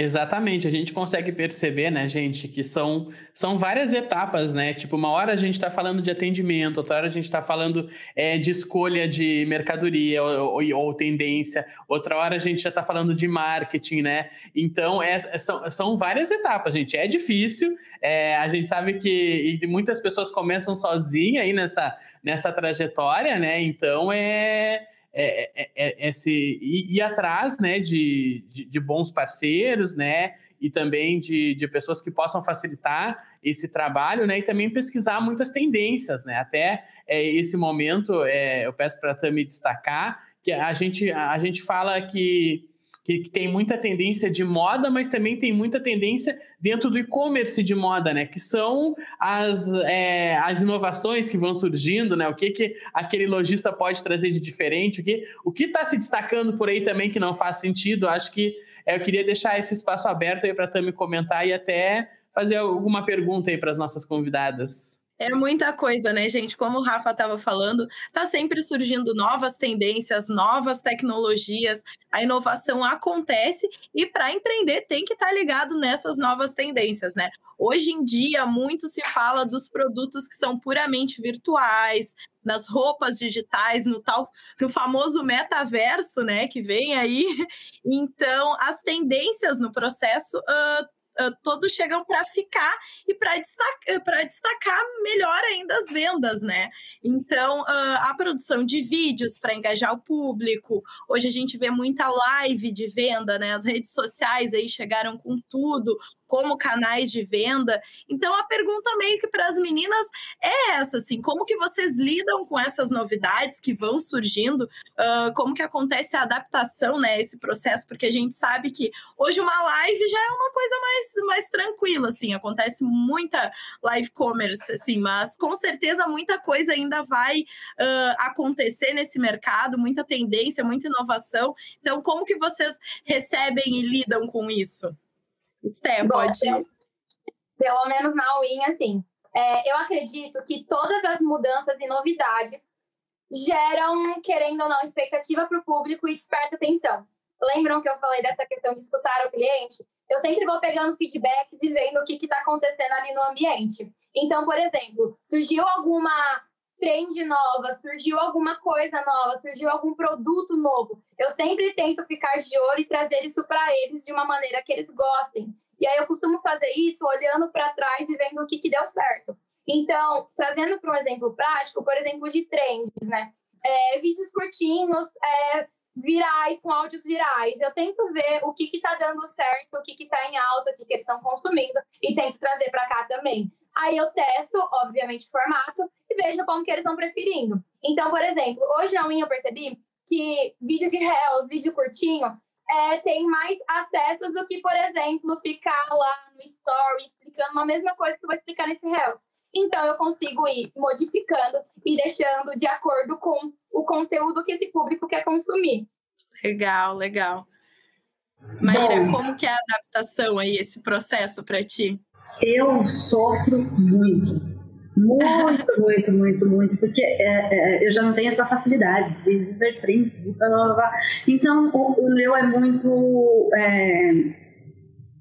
Exatamente, a gente consegue perceber, né, gente, que são, são várias etapas, né? Tipo, uma hora a gente está falando de atendimento, outra hora a gente está falando é, de escolha de mercadoria ou, ou, ou, tendência, outra hora a gente já está falando de marketing, né? Então, é, é, são, são várias etapas, gente. É difícil, é, a gente sabe que muitas pessoas começam sozinhas aí nessa, nessa trajetória, né? Então, é é, é, é, se ir, ir, atrás né, de, de, de, bons parceiros, né? E também de, de pessoas que possam facilitar esse trabalho, né? E também pesquisar muitas tendências, né? Até é, esse momento, é, eu peço para a Tami destacar que a gente, a gente fala que que, que, tem muita tendência de moda, mas também tem muita tendência dentro do e-commerce de moda, né? Que são as, é, as inovações que vão surgindo, né? O que, que aquele lojista pode trazer de diferente, o que o está se destacando por aí também que não faz sentido. Acho que é, eu queria deixar esse espaço aberto aí para a Tami comentar e até fazer alguma pergunta aí para as nossas convidadas. É muita coisa, né, gente? Como o Rafa estava falando, tá sempre surgindo novas tendências, novas tecnologias, a inovação acontece e para empreender tem que estar tá ligado nessas novas tendências, né? Hoje em dia, muito se fala dos produtos que são puramente virtuais, nas roupas digitais, no tal, no famoso metaverso, né, que vem aí. Então, as tendências no processo uh, uh, todos chegam para ficar e para destacar, destacar melhor ainda as vendas, né? Então, uh, a produção de vídeos para engajar o público. Hoje a gente vê muita live de venda, né? As redes sociais aí chegaram com tudo, como canais de venda. Então a pergunta meio que para as meninas é essa, assim, como que vocês lidam com essas novidades que vão surgindo? Uh, como que acontece a adaptação, né, esse processo? Porque a gente sabe que hoje uma live já é uma coisa mais, mais tranquila, assim, acontece muita live commerce, assim, mas com certeza muita coisa ainda vai uh, acontecer nesse mercado, muita tendência, muita inovação. Então, como que vocês recebem e lidam com isso? Sté, pode. Pelo menos na UIN, assim. É, eu acredito que todas as mudanças e novidades geram, querendo ou não, expectativa para o público e desperta atenção. Lembram que eu falei dessa questão de escutar o cliente? Eu sempre vou pegando feedbacks e vendo o que está acontecendo ali no ambiente. Então, por exemplo, surgiu alguma trend nova, surgiu alguma coisa nova, surgiu algum produto novo. Eu sempre tento ficar de olho e trazer isso para eles de uma maneira que eles gostem. E aí eu costumo fazer isso olhando para trás e vendo o que, que deu certo. Então, trazendo para um exemplo prático, por exemplo, de trends, né? É, vídeos curtinhos, é, virais, com áudios virais. Eu tento ver o que está dando certo, o que está em alta, o que, que eles estão consumindo e tento trazer para cá também. Aí eu testo, obviamente, o formato e vejo como que eles estão preferindo. Então, por exemplo, hoje na unha eu percebi que vídeo de Reels, vídeo curtinho, é, tem mais acessos do que, por exemplo, ficar lá no Story explicando uma mesma coisa que eu vou explicar nesse Reels. Então, eu consigo ir modificando e deixando de acordo com o conteúdo que esse público quer consumir. Legal, legal. Maíra, como que é a adaptação aí, esse processo para ti? Eu sofro muito. Muito, muito, muito, muito, porque é, é, eu já não tenho essa facilidade de ver prints, e blá, blá, blá. Então, o, o meu é muito. É,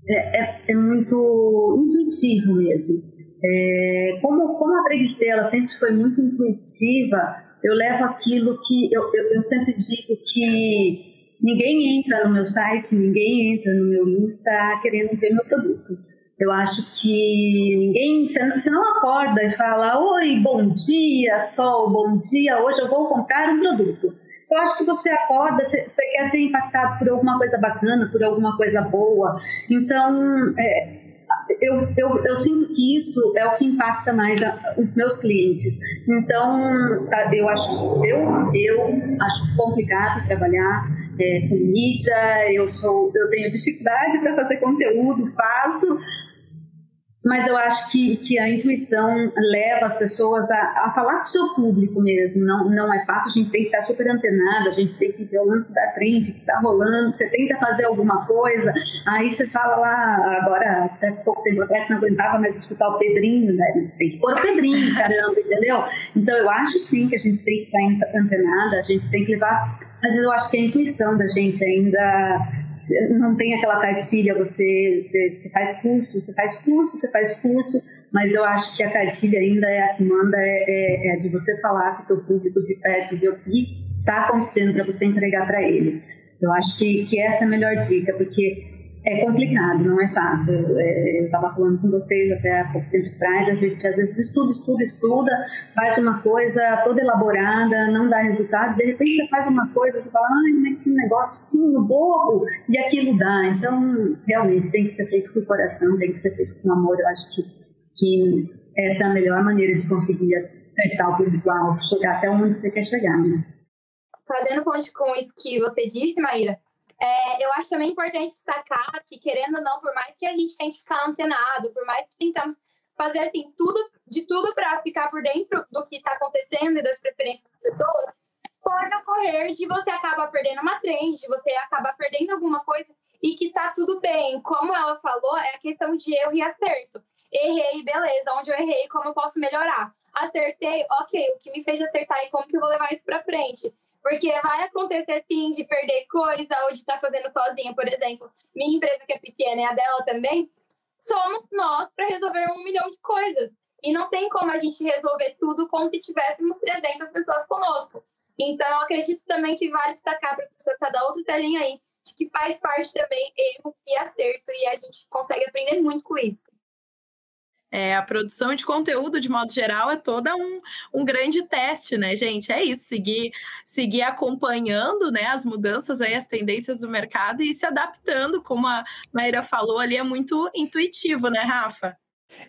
é, é, é muito intuitivo mesmo. É, como, como a Breguistela sempre foi muito intuitiva, eu levo aquilo que. Eu, eu, eu sempre digo que ninguém entra no meu site, ninguém entra no meu Insta querendo ver meu produto eu acho que ninguém, você não acorda e fala, oi, bom dia, sol, bom dia, hoje eu vou comprar um produto. Eu acho que você acorda, você quer ser impactado por alguma coisa bacana, por alguma coisa boa. Então, é, eu, eu, eu sinto que isso é o que impacta mais a, os meus clientes. Então, tá, eu acho, eu, eu acho complicado trabalhar é, com mídia. Eu sou, eu tenho dificuldade para fazer conteúdo, faço, mas eu acho que, que a intuição leva as pessoas a, a falar com o seu público mesmo. Não, não é fácil, a gente tem que estar super antenado, a gente tem que ver o lance da trend que está rolando. Você tenta fazer alguma coisa, aí você fala lá, agora, até pouco tempo atrás, não aguentava mais escutar o Pedrinho, né? Você tem que pôr o Pedrinho, caramba, entendeu? Então eu acho sim que a gente tem que estar antenada, a gente tem que levar. Às vezes eu acho que a intuição da gente ainda não tem aquela cartilha, você, você, você, faz curso, você faz curso, você faz curso, mas eu acho que a cartilha ainda é a que manda, é, é, é de você falar com o teu público de perto, ver o que está acontecendo para você entregar para ele. Eu acho que, que essa é a melhor dica, porque é complicado, não é fácil. É, eu estava falando com vocês até há pouco tempo atrás, a gente às vezes estuda, estuda, estuda, faz uma coisa toda elaborada, não dá resultado, de repente você faz uma coisa, você fala, ai, que negócio bobo, e aquilo dá. Então, realmente, tem que ser feito com o coração, tem que ser feito com amor. Eu acho que, que essa é a melhor maneira de conseguir acertar o público-alvo, chegar até onde você quer chegar, né? Fazendo ponte com isso que você disse, Maíra, é, eu acho também importante destacar que, querendo ou não, por mais que a gente tente ficar antenado, por mais que tentamos fazer assim, tudo, de tudo para ficar por dentro do que está acontecendo e das preferências das pessoas, pode ocorrer de você acabar perdendo uma trend, de você acabar perdendo alguma coisa e que tá tudo bem. Como ela falou, é a questão de erro e acerto. Errei, beleza, onde eu errei, como eu posso melhorar? Acertei, ok, o que me fez acertar e como que eu vou levar isso para frente? Porque vai acontecer sim de perder coisa ou de estar tá fazendo sozinha, por exemplo. Minha empresa que é pequena e a dela também, somos nós para resolver um milhão de coisas. E não tem como a gente resolver tudo como se tivéssemos 300 pessoas conosco. Então, acredito também que vale destacar para a pessoa que está da outra telinha aí, de que faz parte também erro e acerto, e a gente consegue aprender muito com isso. É, a produção de conteúdo, de modo geral, é toda um, um grande teste, né, gente? É isso, seguir, seguir acompanhando né, as mudanças aí, as tendências do mercado e se adaptando, como a Maíra falou ali, é muito intuitivo, né, Rafa?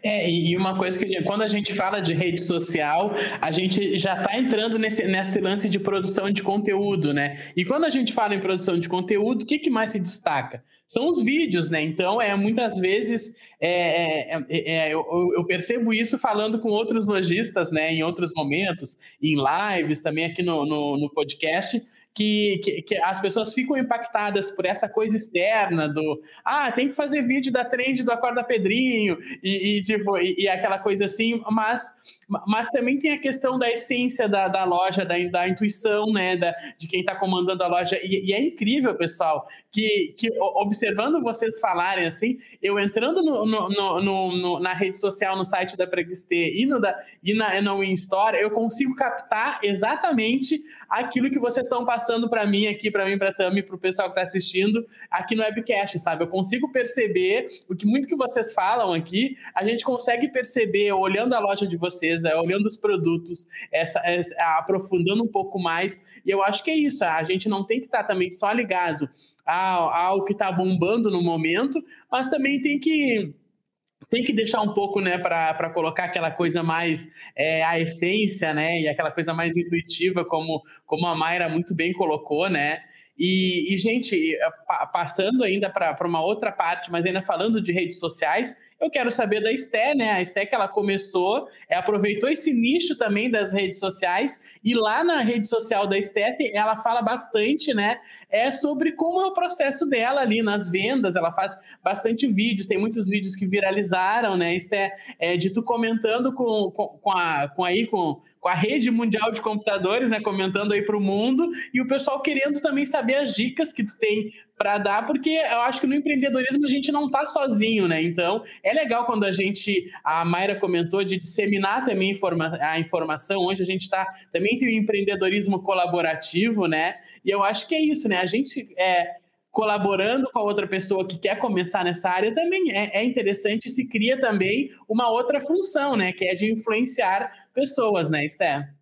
É, e uma coisa que quando a gente fala de rede social, a gente já está entrando nesse, nesse lance de produção de conteúdo, né? E quando a gente fala em produção de conteúdo, o que, que mais se destaca? São os vídeos, né? Então, é muitas vezes é, é, é, é eu, eu, percebo isso falando com outros lojistas, né? Em outros momentos, em lives, também aqui no, no, no podcast que, que, que, as pessoas ficam impactadas por essa coisa externa do ah, tem que fazer vídeo da trend do Acorda Pedrinho e, e tipo, e, e, aquela coisa assim, mas, mas também tem a questão da essência da, da loja, da, da intuição, né, da, de quem está comandando a loja. E, e, é incrível, pessoal, que, que observando vocês falarem assim, eu entrando no, no, no, no na rede social, no site da Preguistê e, no da, e na, no Store, eu consigo captar exatamente aquilo que vocês estão passando passando para mim aqui, para mim, para Tami, para o pessoal que está assistindo aqui no webcast, sabe? Eu consigo perceber o que muito que vocês falam aqui, a gente consegue perceber olhando a loja de vocês, é, olhando os produtos, essa, essa, aprofundando um pouco mais. E eu acho que é isso. A gente não tem que estar tá também só ligado ao, ao que está bombando no momento, mas também tem que tem que deixar um pouco, né, para colocar aquela coisa mais é, a essência, né, e aquela coisa mais intuitiva, como, como a Mayra muito bem colocou, né. E, e gente, passando ainda para uma outra parte, mas ainda falando de redes sociais, eu quero saber da Esté, né? A Esté que ela começou, é, aproveitou esse nicho também das redes sociais e lá na rede social da Esté ela fala bastante, né? É sobre como é o processo dela ali nas vendas. Ela faz bastante vídeos, tem muitos vídeos que viralizaram, né? Esté, é, de tu comentando com, com, com, a, com aí com com a rede mundial de computadores, né, comentando aí para o mundo, e o pessoal querendo também saber as dicas que tu tem para dar, porque eu acho que no empreendedorismo a gente não está sozinho, né? Então, é legal quando a gente, a Mayra comentou de disseminar também a informação, onde a gente está, também tem o empreendedorismo colaborativo, né? E eu acho que é isso, né? A gente é, colaborando com a outra pessoa que quer começar nessa área também é, é interessante se cria também uma outra função, né? Que é de influenciar pessoas, né, Esther?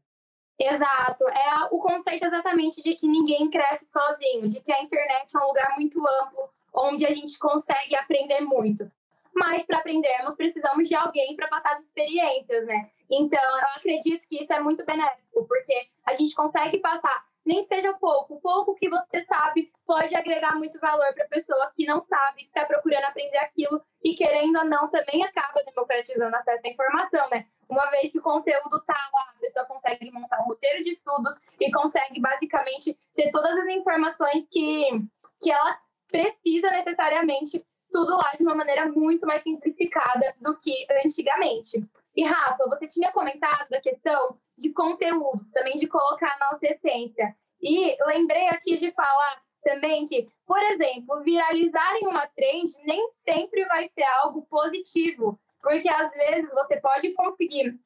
Exato. É o conceito exatamente de que ninguém cresce sozinho, de que a internet é um lugar muito amplo, onde a gente consegue aprender muito. Mas para aprendermos, precisamos de alguém para passar as experiências, né? Então, eu acredito que isso é muito benéfico, porque a gente consegue passar, nem que seja pouco, pouco que você sabe pode agregar muito valor para a pessoa que não sabe, que está procurando aprender aquilo e querendo ou não também acaba democratizando acesso à informação, né? Uma vez que o conteúdo tá lá, a pessoa consegue montar um roteiro de estudos e consegue basicamente ter todas as informações que, que ela precisa necessariamente tudo lá de uma maneira muito mais simplificada do que antigamente. E Rafa, você tinha comentado da questão de conteúdo, também de colocar a nossa essência. E lembrei aqui de falar também que, por exemplo, viralizar em uma trend nem sempre vai ser algo positivo, porque às vezes você pode conseguir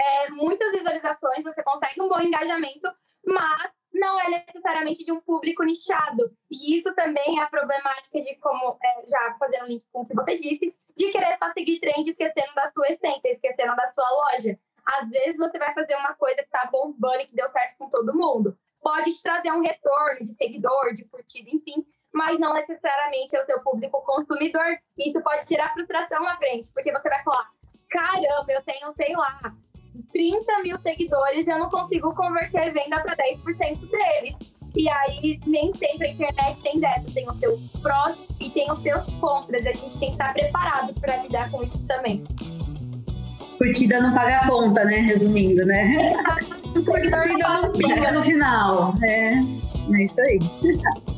é, muitas visualizações, você consegue um bom engajamento, mas não é necessariamente de um público nichado. E isso também é a problemática de como, é, já fazendo link com o que você disse, de querer só seguir trend esquecendo da sua essência, esquecendo da sua loja. Às vezes você vai fazer uma coisa que tá bombando e que deu certo com todo mundo. Pode te trazer um retorno de seguidor, de curtida, enfim, mas não necessariamente é o seu público consumidor. Isso pode tirar frustração na frente, porque você vai falar: caramba, eu tenho, sei lá, 30 mil seguidores e eu não consigo converter venda para 10% deles. E aí, nem sempre a internet tem dessa, tem os seus prós e tem os seus contras. A gente tem que estar preparado para lidar com isso também. Curtida não paga a conta, né? Resumindo, né? Curtida não pinga no final. É, é isso aí.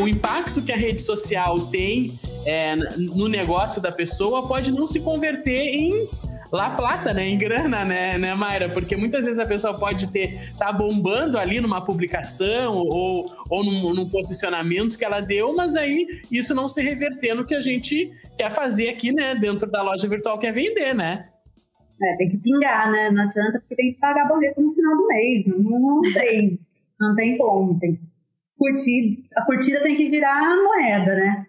o impacto que a rede social tem é, no negócio da pessoa pode não se converter em La Plata, né? Em grana, né, né, Mayra? Porque muitas vezes a pessoa pode ter tá bombando ali numa publicação ou, ou num, num, posicionamento que ela deu, mas aí isso não se reverter no que a gente quer fazer aqui, né? Dentro da loja virtual, quer vender, né? É, tem que pingar, né? Não adianta porque tem que pagar boleto no final do mês. Não, não tem. Não tem como. Tem A curtida tem que virar moeda, né?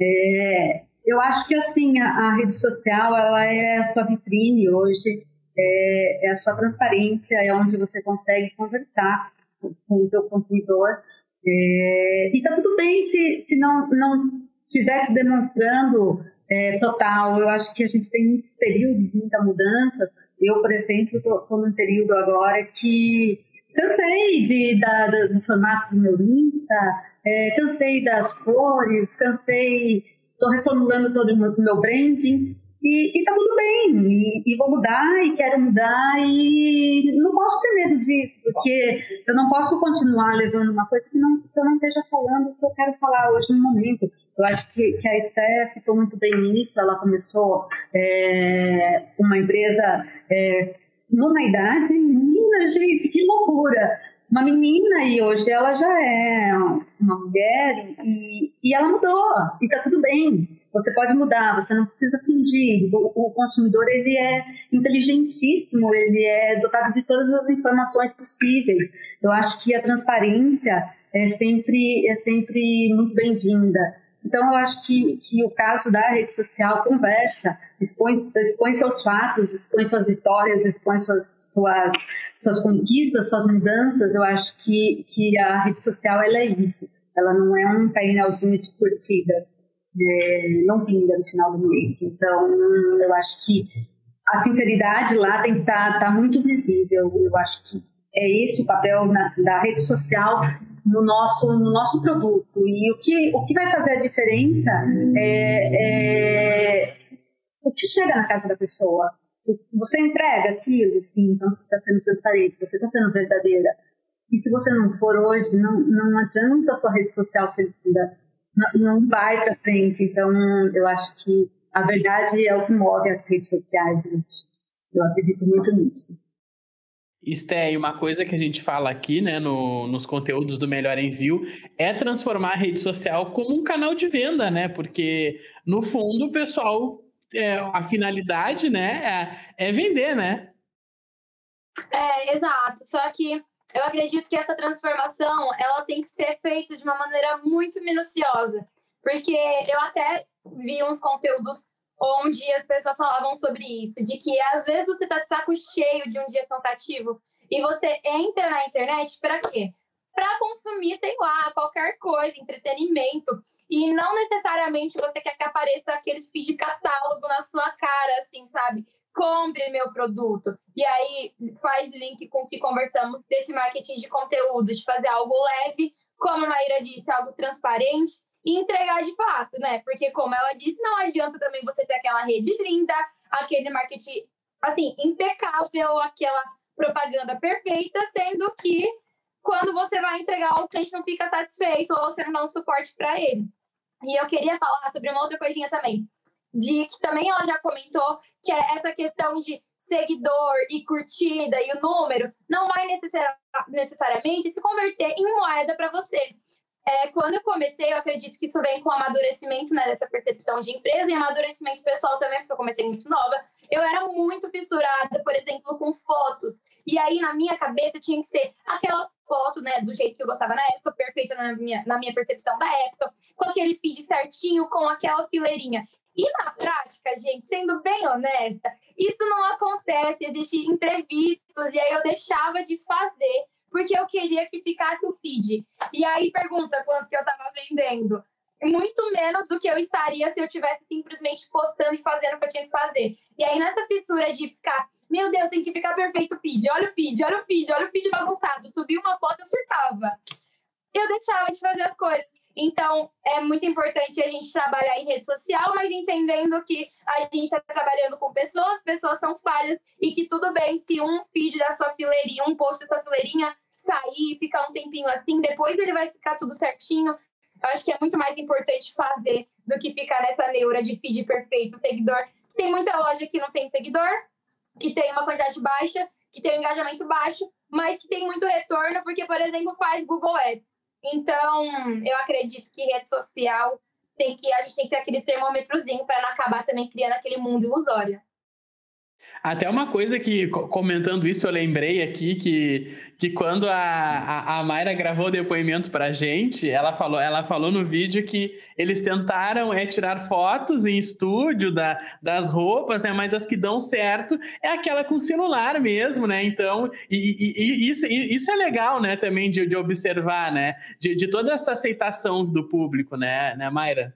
É, eu acho que assim a, a, rede social ela é a sua vitrine hoje, é, é, a sua transparência, é onde você consegue conversar com, o seu consumidor. É, e tá tudo bem se, se não não estiver demonstrando é, total. Eu acho que a gente tem muitos períodos, muita mudança. Eu, por exemplo, estou num período agora que cansei de, da, do formato do meu Insta, é, cansei das cores, cansei, estou reformulando todo o meu, meu branding e, e tá tudo bem, e, e, vou mudar, e quero mudar, e não posso ter medo disso, porque eu não posso continuar levando uma coisa que, não, que eu não esteja falando o que eu quero falar hoje no momento. Eu acho que, que a Esté citou muito bem nisso, ela começou é, uma empresa é, numa idade, menina, gente, que loucura! uma menina e hoje ela já é uma mulher e, e ela mudou e tá tudo bem. Você pode mudar, você não precisa fingir. O, o, consumidor ele é inteligentíssimo, ele é dotado de todas as informações possíveis. Eu acho que a transparência é sempre é sempre muito bem-vinda. Então, eu acho que, que o caso da rede social conversa, expõe, expõe seus fatos, expõe suas vitórias, expõe suas, suas, suas conquistas, suas mudanças. Eu acho que, que a rede social ela é isso. Ela não é um painelzinho de curtida, é, não pinga no final do mês. Então, eu acho que a sinceridade lá tem que estar tá, tá muito visível. Eu acho que é esse o papel na, da rede social no nosso, no nosso produto. E o que, o que vai fazer a diferença é, é o que chega na casa da pessoa. Você entrega aquilo, sim, então você está sendo transparente, você está sendo verdadeira. E se você não for hoje, não, não adianta a sua rede social ser não, não vai para frente. Então, eu acho que a verdade é o que move as redes sociais, gente. Eu acredito muito nisso. Esté, uma coisa que a gente fala aqui, né, no, nos conteúdos do Melhor Envio, é transformar a rede social como um canal de venda, né? Porque, no fundo, o pessoal, é, a finalidade, né, é, é vender, né? É, exato. Só que eu acredito que essa transformação, ela tem que ser feita de uma maneira muito minuciosa. Porque eu até vi uns conteúdos onde as pessoas falavam sobre isso, de que às vezes você tá de saco cheio de um dia cansativo e você entra na internet para quê? Para consumir, sei lá, qualquer coisa, entretenimento. E não necessariamente você quer que apareça aquele feed catálogo na sua cara, assim, sabe? compre meu produto. E aí faz link com o que conversamos desse marketing de conteúdo, de fazer algo leve, como a Maíra disse, algo transparente e entregar de fato, né? Porque, como ela disse, não adianta também você ter aquela rede linda, aquele marketing, assim, impecável, aquela propaganda perfeita, sendo que quando você vai entregar, o cliente não fica satisfeito ou você não dá um suporte para ele. E eu queria falar sobre uma outra coisinha também, de que também ela já comentou, que é essa questão de seguidor e curtida e o número não vai necessariamente se converter em moeda para você. É, quando eu comecei, eu acredito que isso vem com amadurecimento né, dessa percepção de empresa e amadurecimento pessoal também, porque eu comecei muito nova. Eu era muito fissurada, por exemplo, com fotos. E aí, na minha cabeça, tinha que ser aquela foto, né, do jeito que eu gostava na época, perfeita na minha, na minha percepção da época, com aquele feed certinho, com aquela fileirinha. E na prática, gente, sendo bem honesta, isso não acontece, existem imprevistos, e aí eu deixava de fazer porque eu queria que ficasse o feed. E aí pergunta quanto que eu tava vendendo. Muito menos do que eu estaria se eu tivesse simplesmente postando e fazendo o que eu tinha que fazer. E aí, nessa fissura de ficar, meu Deus, tem que ficar perfeito o feed, olha o feed, olha o feed, olha o feed bagunçado. Subi uma foto, eu surtava. Eu deixava de fazer as coisas. Então, é muito importante a gente trabalhar em rede social, mas entendendo que a gente está trabalhando com pessoas, pessoas são falhas e que tudo bem se um feed da sua fileirinha, um post da sua fileirinha sair, ficar um tempinho assim, depois ele vai ficar tudo certinho. Eu acho que é muito mais importante fazer do que ficar nessa neura de feed perfeito, seguidor. Tem muita loja que não tem seguidor, que tem uma quantidade baixa, que tem um engajamento baixo, mas que tem muito retorno, porque, por exemplo, faz Google Ads. Então, eu acredito que rede social tem que a gente tem que ter aquele termômetrozinho para não acabar também criando aquele mundo ilusório. Até uma coisa que, comentando isso, eu lembrei aqui que, que quando a, a, Mayra gravou o depoimento pra gente, ela falou, ela falou no vídeo que eles tentaram é, tirar fotos em estúdio da, das roupas, né? Mas as que dão certo é aquela com celular mesmo, né? Então, e, e, e isso, e, isso é legal, né, também de, de observar, né? De, de toda essa aceitação do público, né, né, Mayra?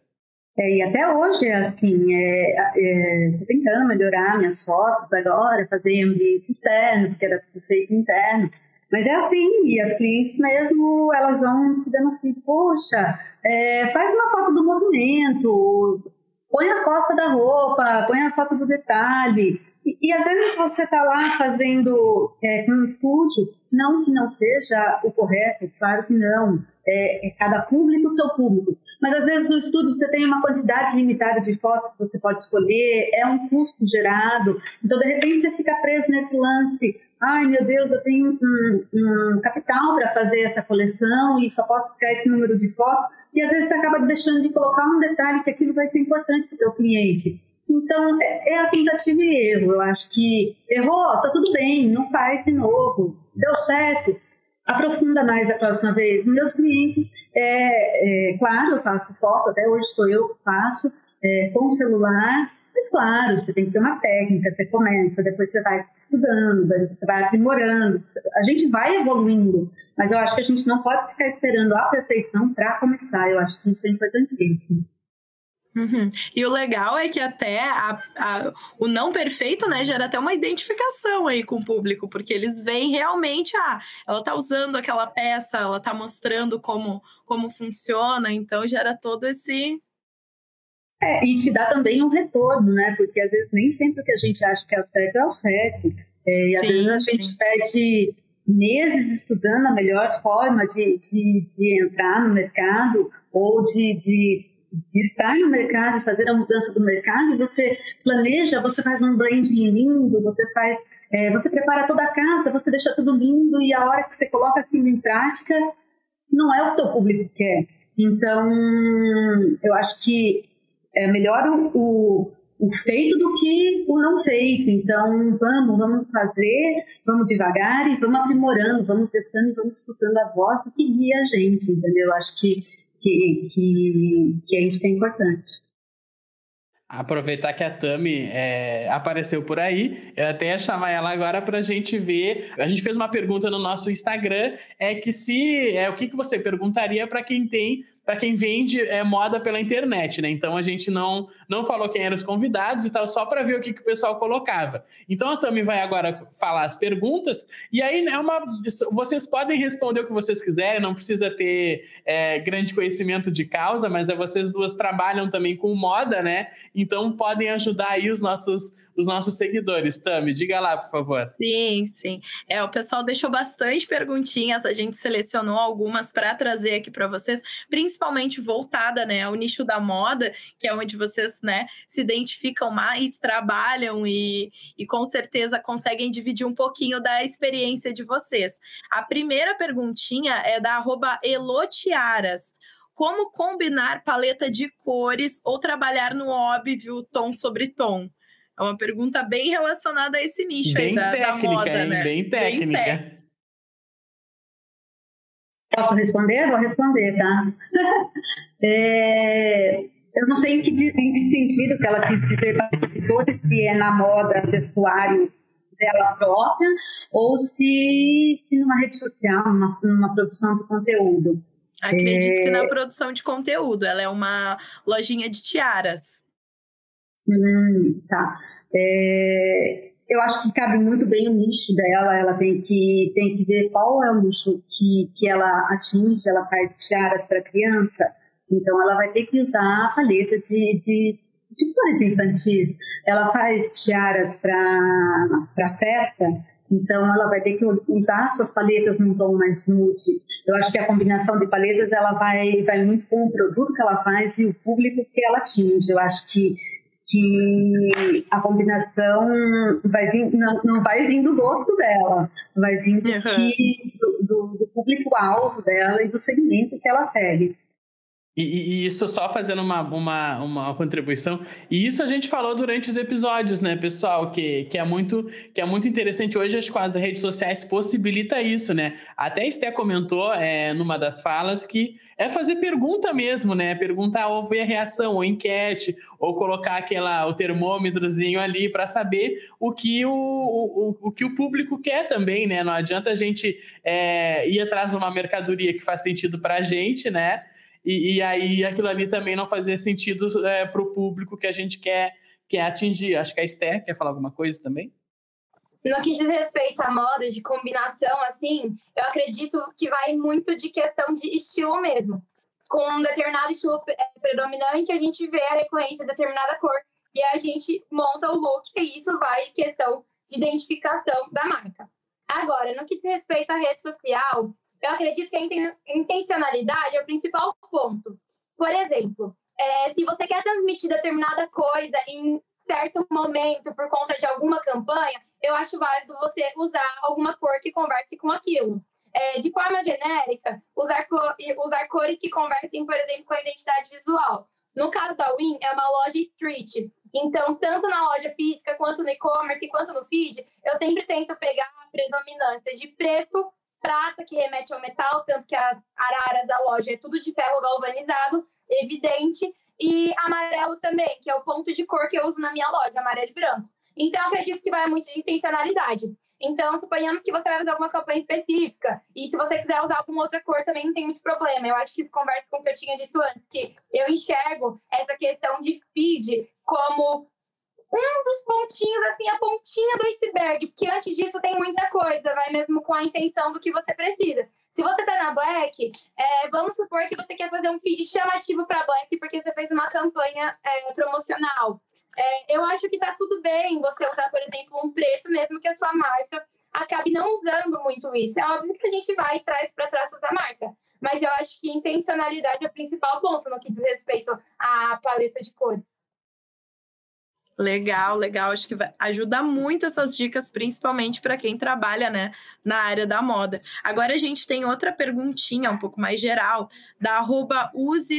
É, e até hoje, assim, é, é, tentando melhorar minhas fotos agora, fazer ambiente externo, porque era tudo feito interno. Mas é assim, e as clientes mesmo, elas vão te dando assim, poxa, é, faz uma foto do movimento, põe a costa da roupa, põe a foto do detalhe. E, e às vezes você está lá fazendo é, um estúdio, não que não seja o correto, claro que não, é, é cada público seu público, mas às vezes no estudo você tem uma quantidade limitada de fotos que você pode escolher, é um custo gerado, então de repente você fica preso nesse lance, ai meu Deus, eu tenho um, um capital para fazer essa coleção e só posso buscar esse número de fotos, e às vezes você acaba deixando de colocar um detalhe que aquilo vai ser importante para o seu cliente. Então, é, é a tentativa e erro. Eu acho que errou, tá tudo bem, não faz de novo. Deu certo, aprofunda mais a próxima vez. Meus clientes, é, é, claro, eu faço foto, até hoje sou eu que faço, é, com o celular, mas claro, você tem que ter uma técnica, você começa, depois você vai estudando, você vai aprimorando, a gente vai evoluindo, mas eu acho que a gente não pode ficar esperando a perfeição para começar, eu acho que isso é importantíssimo. Uhum. E o legal é que até a, a, o não perfeito, né, gera até uma identificação aí com o público, porque eles veem realmente, ah, ela tá usando aquela peça, ela tá mostrando como, como funciona, então gera todo esse. É, e te dá também um retorno, né? Porque às vezes nem sempre o que a gente acha que é o certo é o certo. É, e às vezes a gente sim. perde meses estudando a melhor forma de, de, de entrar no mercado ou de, de de estar no mercado, fazer a mudança do mercado, você planeja, você faz um branding lindo, você faz, é, você prepara toda a casa, você deixa tudo lindo e a hora que você coloca aquilo em prática, não é o que o público quer. Então, eu acho que é melhor o, o feito do que o não feito. Então, vamos, vamos fazer, vamos devagar e vamos aprimorando, vamos testando e vamos escutando a voz que guia a gente, entendeu? Eu acho que que, que, que a gente tem importante. Aproveitar que a Tami é, apareceu por aí, eu até ia chamar ela agora para a gente ver. A gente fez uma pergunta no nosso Instagram, é que se é o que, que você perguntaria para quem tem para quem vende é, moda pela internet, né? Então a gente não, não falou quem eram os convidados e tal, só para ver o que, que o pessoal colocava. Então a Tami vai agora falar as perguntas, e aí né, uma, vocês podem responder o que vocês quiserem, não precisa ter é, grande conhecimento de causa, mas é, vocês duas trabalham também com moda, né? Então podem ajudar aí os nossos os nossos seguidores. Tami, diga lá, por favor. Sim, sim. É, o pessoal deixou bastante perguntinhas, a gente selecionou algumas para trazer aqui para vocês, principalmente voltada, né, ao nicho da moda, que é onde vocês, né, se identificam mais, trabalham e, e com certeza conseguem dividir um pouquinho da experiência de vocês. A primeira perguntinha é da arroba Elotiaras como combinar paleta de cores ou trabalhar no óbvio tom sobre tom? É uma pergunta bem relacionada a esse nicho bem aí da, técnica, da moda, hein? né? Bem técnica. Bem Posso responder? Vou responder, tá? é, eu não sei em que, em que, sentido que ela quis dizer bastidores, se é na moda, vestuário dela própria, ou se, se numa rede social, numa, numa produção de conteúdo. Acredito é... que na produção de conteúdo. Ela é uma lojinha de tiaras. Hum, tá. É, eu acho que cabe muito bem o nicho dela. Ela tem que, tem que ver qual é o nicho que, que ela atinge. Ela faz tiaras para criança, então ela vai ter que usar a paleta de, de, de cores infantis. Ela faz tiaras para festa, então ela vai ter que usar suas paletas num tom mais nude. Eu acho que a combinação de paletas ela vai, vai muito com o produto que ela faz e o público que ela atinge. Eu acho que que a combinação vai vir, não, não vai vir do gosto dela, vai vir do, uhum. do, do público-alvo dela e do segmento que ela segue. E, e, isso só fazendo uma, uma, uma contribuição. E isso a gente falou durante os episódios, né, pessoal? Que, que, é, muito, que é muito interessante. Hoje, as, as redes sociais possibilita isso, né? Até a Esté comentou é, numa das falas que é fazer pergunta mesmo, né? Perguntar ou ver a reação, ou enquete, ou colocar aquela, o termômetrozinho ali para saber o que o, o, o, que o público quer também, né? Não adianta a gente é, ir atrás de uma mercadoria que faz sentido para a gente, né? E, e, aí aquilo ali também não fazia sentido é, para o público que a gente quer, quer atingir. Acho que a Esther quer falar alguma coisa também. No que diz respeito à moda, de combinação, assim, eu acredito que vai muito de questão de estilo mesmo. Com um determinado estilo é, predominante, a gente vê a recorrência de determinada cor e a gente monta o look, e isso vai questão de identificação da marca. Agora, no que diz respeito à rede social, eu acredito que a intencionalidade é o principal ponto. Por exemplo, é, se você quer transmitir determinada coisa em certo momento por conta de alguma campanha, eu acho válido você usar alguma cor que converse com aquilo. É, de forma genérica, usar, cor, usar cores que conversem, por exemplo, com a identidade visual. No caso da Win, é uma loja street. Então, tanto na loja física, quanto no e-commerce, quanto no feed, eu sempre tento pegar a predominância de preto, prata, que remete ao metal, tanto que as araras da loja é tudo de ferro galvanizado, evidente, e amarelo também, que é o ponto de cor que eu uso na minha loja, amarelo e branco. Então, acredito que vai muito de intencionalidade. Então, suponhamos que você vai fazer alguma campanha específica, e se você quiser usar alguma outra cor também não tem muito problema. Eu acho que isso conversa com o que eu tinha dito antes, que eu enxergo essa questão de feed como um dos pontinhos, assim, a pontinha do iceberg, porque antes disso tem muita coisa, vai mesmo com a intenção do que você precisa. Se você tá na Black, é, vamos supor que você quer fazer um feed chamativo para Black porque você fez uma campanha é, promocional. É, eu acho que tá tudo bem você usar, por exemplo, um preto, mesmo que a sua marca acabe não usando muito isso. É óbvio que a gente vai e traz para traços da marca. Mas eu acho que intencionalidade é o principal ponto no que diz respeito à paleta de cores. Legal, legal. Acho que vai ajudar muito essas dicas, principalmente para quem trabalha né, na área da moda. Agora a gente tem outra perguntinha, um pouco mais geral, da arroba Use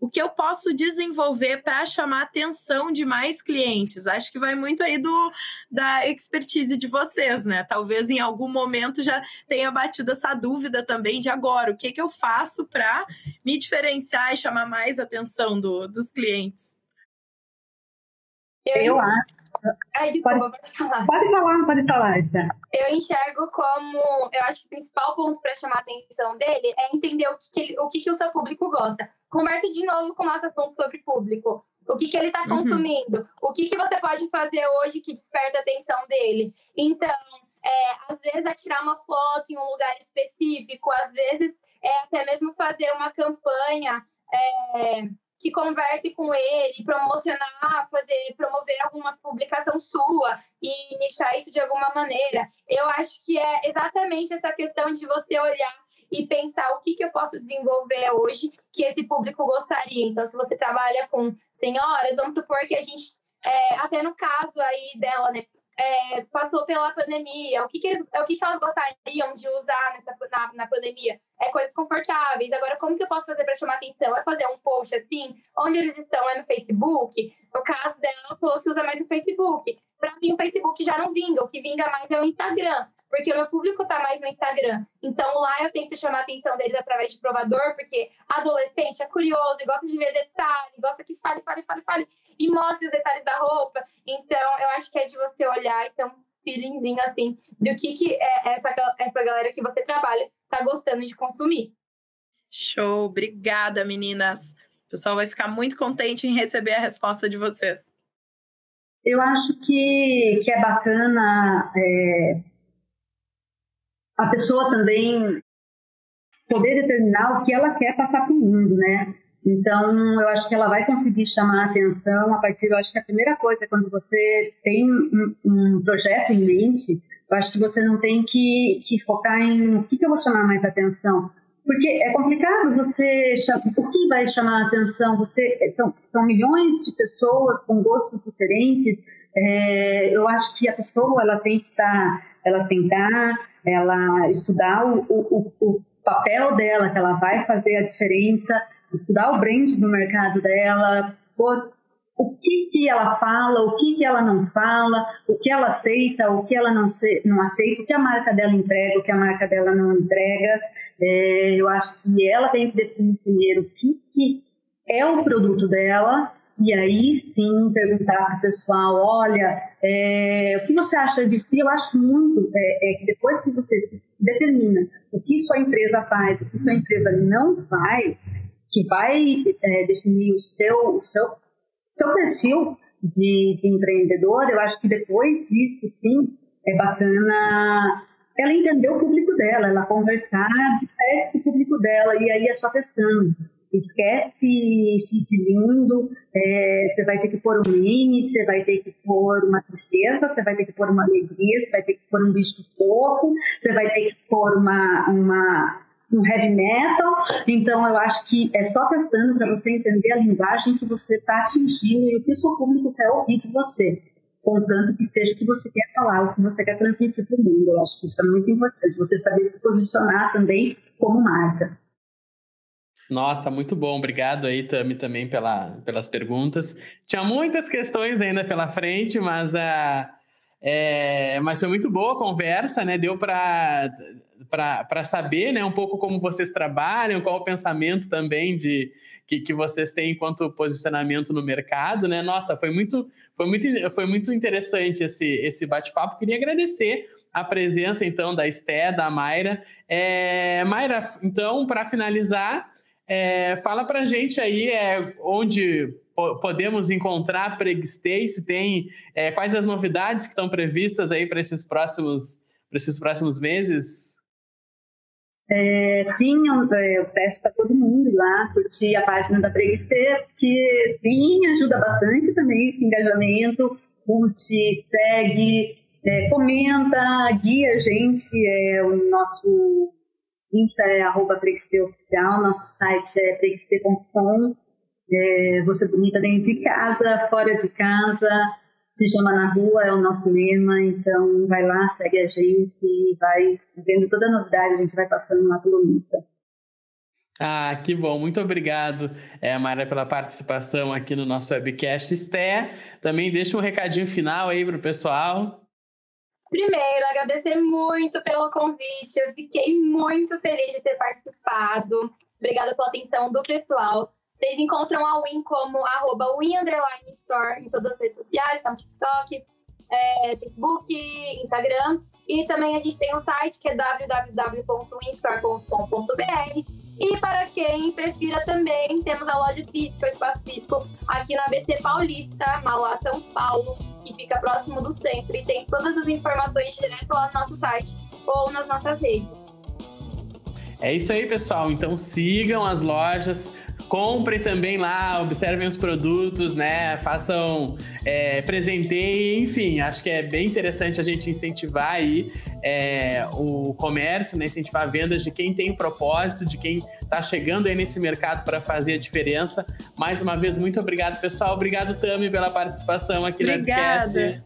O que eu posso desenvolver para chamar a atenção de mais clientes? Acho que vai muito aí do da expertise de vocês, né? Talvez em algum momento já tenha batido essa dúvida também de agora, o que, que eu faço para me diferenciar e chamar mais atenção do, dos clientes? Eu, acho, Ai, desculpa, pode, pode falar. Pode falar, pode falar, tá? Eu enxergo como. Eu acho que o principal ponto para chamar a atenção dele é entender o que, que ele, o, que, que o seu público gosta. Converse de novo com o nosso assunto sobre público. O que, que ele está uhum. consumindo? Uhum. O que, que você pode fazer hoje que desperta a atenção dele? Então, é, às vezes é tirar uma foto em um lugar específico, às vezes é até mesmo fazer uma campanha é, que converse com ele, promocionar, fazer, promover alguma publicação sua e nichar isso de alguma maneira. Eu acho que é exatamente essa questão de você olhar e pensar o que, que eu posso desenvolver hoje que esse público gostaria. Então, se você trabalha com senhoras, vamos supor que a gente, é, até no caso aí dela, né? É, passou pela pandemia, o que, que, eles, o que, que elas gostariam de usar nessa, na, na pandemia? É coisas confortáveis. Agora, como que eu posso fazer para chamar atenção? É fazer um post assim, onde eles estão? É no Facebook? No caso dela, ela falou que usa mais no Facebook. Para mim, o Facebook já não vinga. O que vinga mais é o Instagram porque o meu público está mais no Instagram. Então lá eu tento chamar a atenção deles através de provador, porque adolescente é curioso e gosta de ver detalhe, gosta que fale, fale, fale, fale e mostre os detalhes da roupa. Então eu acho que é de você olhar e ter um feelingzinho assim do que, que é essa, essa galera que você trabalha tá gostando de consumir. Show, obrigada meninas. O pessoal vai ficar muito contente em receber a resposta de vocês. Eu acho que, que é bacana é, a pessoa também poder determinar o que ela quer passar para o mundo, né? Então, eu acho que ela vai conseguir chamar a atenção a partir, eu acho que a primeira coisa, quando você tem um, um projeto em mente, eu acho que você não tem que, que focar em o que, que eu vou chamar mais atenção. Porque é complicado você. O que vai chamar a atenção? Você, são, são milhões de pessoas com gostos diferentes. É, eu acho que a pessoa ela tem que estar. Tá, ela sentar, ela estudar o, o, o papel dela, que ela vai fazer a diferença, estudar o brand do mercado dela, por o que, que ela fala, o que, que ela não fala, o que ela aceita, o que ela não, se, não aceita, o que a marca dela entrega, o que a marca dela não entrega. É, eu acho que ela tem que definir primeiro o que, que é o produto dela, e aí sim perguntar para o pessoal, olha, é, o que você acha disso? E eu acho muito é, é, que depois que você determina o que sua empresa faz, o que sua empresa não faz, que vai é, definir o seu, o seu, seu perfil de, de empreendedor, eu acho que depois disso, sim, é bacana ela entender o público dela, ela conversar de perto com o público dela, e aí é só testando. Esquece de lindo, é, você vai ter que pôr um meme, você vai ter que pôr uma tristeza, você vai ter que pôr uma alegria, você vai ter que pôr um bicho fofo, você vai ter que pôr uma, uma, um heavy metal. Então, eu acho que é só testando para você entender a linguagem que você está atingindo e o que o seu público quer ouvir de você. Contanto que seja o que você quer falar, o que você quer transmitir para o mundo. Eu acho que isso é muito importante. Você saber se posicionar também como marca. Nossa, muito bom. Obrigado aí, Tami, também pela, pelas perguntas. Tinha muitas questões ainda pela frente, mas, uh, é, mas foi muito boa a conversa, né? Deu para para saber né, um pouco como vocês trabalham, qual o pensamento também de que, que vocês têm enquanto posicionamento no mercado, né? Nossa, foi muito, foi muito, foi muito interessante esse, esse bate-papo. Queria agradecer a presença, então, da Esté, da Mayra. É, Mayra, então, para finalizar, é, fala pra gente aí é, onde podemos encontrar Pregstay, se tem é, quais as novidades que estão previstas aí para esses próximos para esses próximos meses? É, eu, é, eu peço para todo mundo ir lá curtir a página da Pregstay, que sim, ajuda bastante também esse engajamento, curte, segue, é, comenta, guia a gente, é o nosso Insta é arroba Oficial, nosso site é prexp.com. É, você bonita dentro de casa, fora de casa, pijama na rua é o nosso lema, então vai lá, segue a gente, vai vendo toda a novidade, a gente vai passando lá pelo Insta. Ah, que bom. Muito obrigado, é, Mara, pela participação aqui no nosso webcast. Esté, também deixa um recadinho final aí para o pessoal. Primeiro, agradecer muito pelo convite. Eu fiquei muito feliz de ter participado. Obrigada pela atenção do pessoal. Vocês encontram a Win como arroba Store em todas as redes sociais, no TikTok, é, Facebook, Instagram. E também a gente tem um site que é www.winstore.com.br. E para quem prefira também, temos a loja física, o espaço físico, aqui na ABC Paulista, Mauá, São Paulo, que fica próximo do centro. E tem todas as informações direto lá no nosso site ou nas nossas redes. É isso aí, pessoal. Então sigam as lojas, comprem também lá, observem os produtos, né? Façam, é, enfim, acho que é bem interessante a gente incentivar aí é, o comércio, né? Incentivar vendas de quem tem propósito, de quem está chegando aí nesse mercado para fazer a diferença. Mais uma vez, muito obrigado, pessoal. Obrigado, Tami, pela participação aqui no podcast.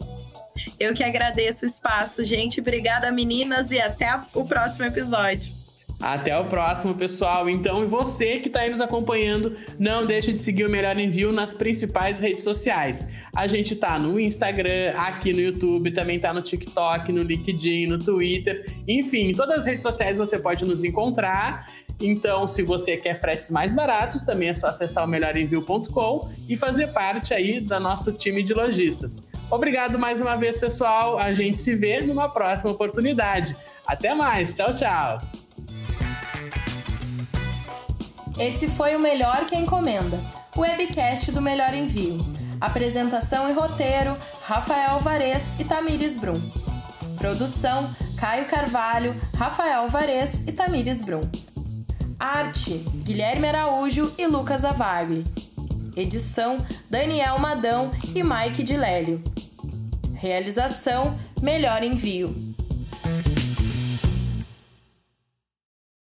Eu que agradeço o espaço, gente. Obrigada, meninas, e até o próximo episódio. Até o próximo, pessoal. Então, e você que está aí nos acompanhando, não deixe de seguir o Melhor Envio nas principais redes sociais. A gente tá no Instagram, aqui no YouTube, também tá no TikTok, no LinkedIn, no Twitter. Enfim, em todas as redes sociais você pode nos encontrar. Então, se você quer fretes mais baratos, também é só acessar o melhorenvio.com e fazer parte aí do nosso time de lojistas. Obrigado mais uma vez, pessoal. A gente se vê numa próxima oportunidade. Até mais. Tchau, tchau. Esse foi o Melhor que Encomenda, o webcast do Melhor Envio. Apresentação e roteiro: Rafael Alvarez e Tamires Brum. Produção: Caio Carvalho, Rafael Alvarez e Tamires Brum. Arte: Guilherme Araújo e Lucas Avagli. Edição: Daniel Madão e Mike de Lélio. Realização: Melhor Envio.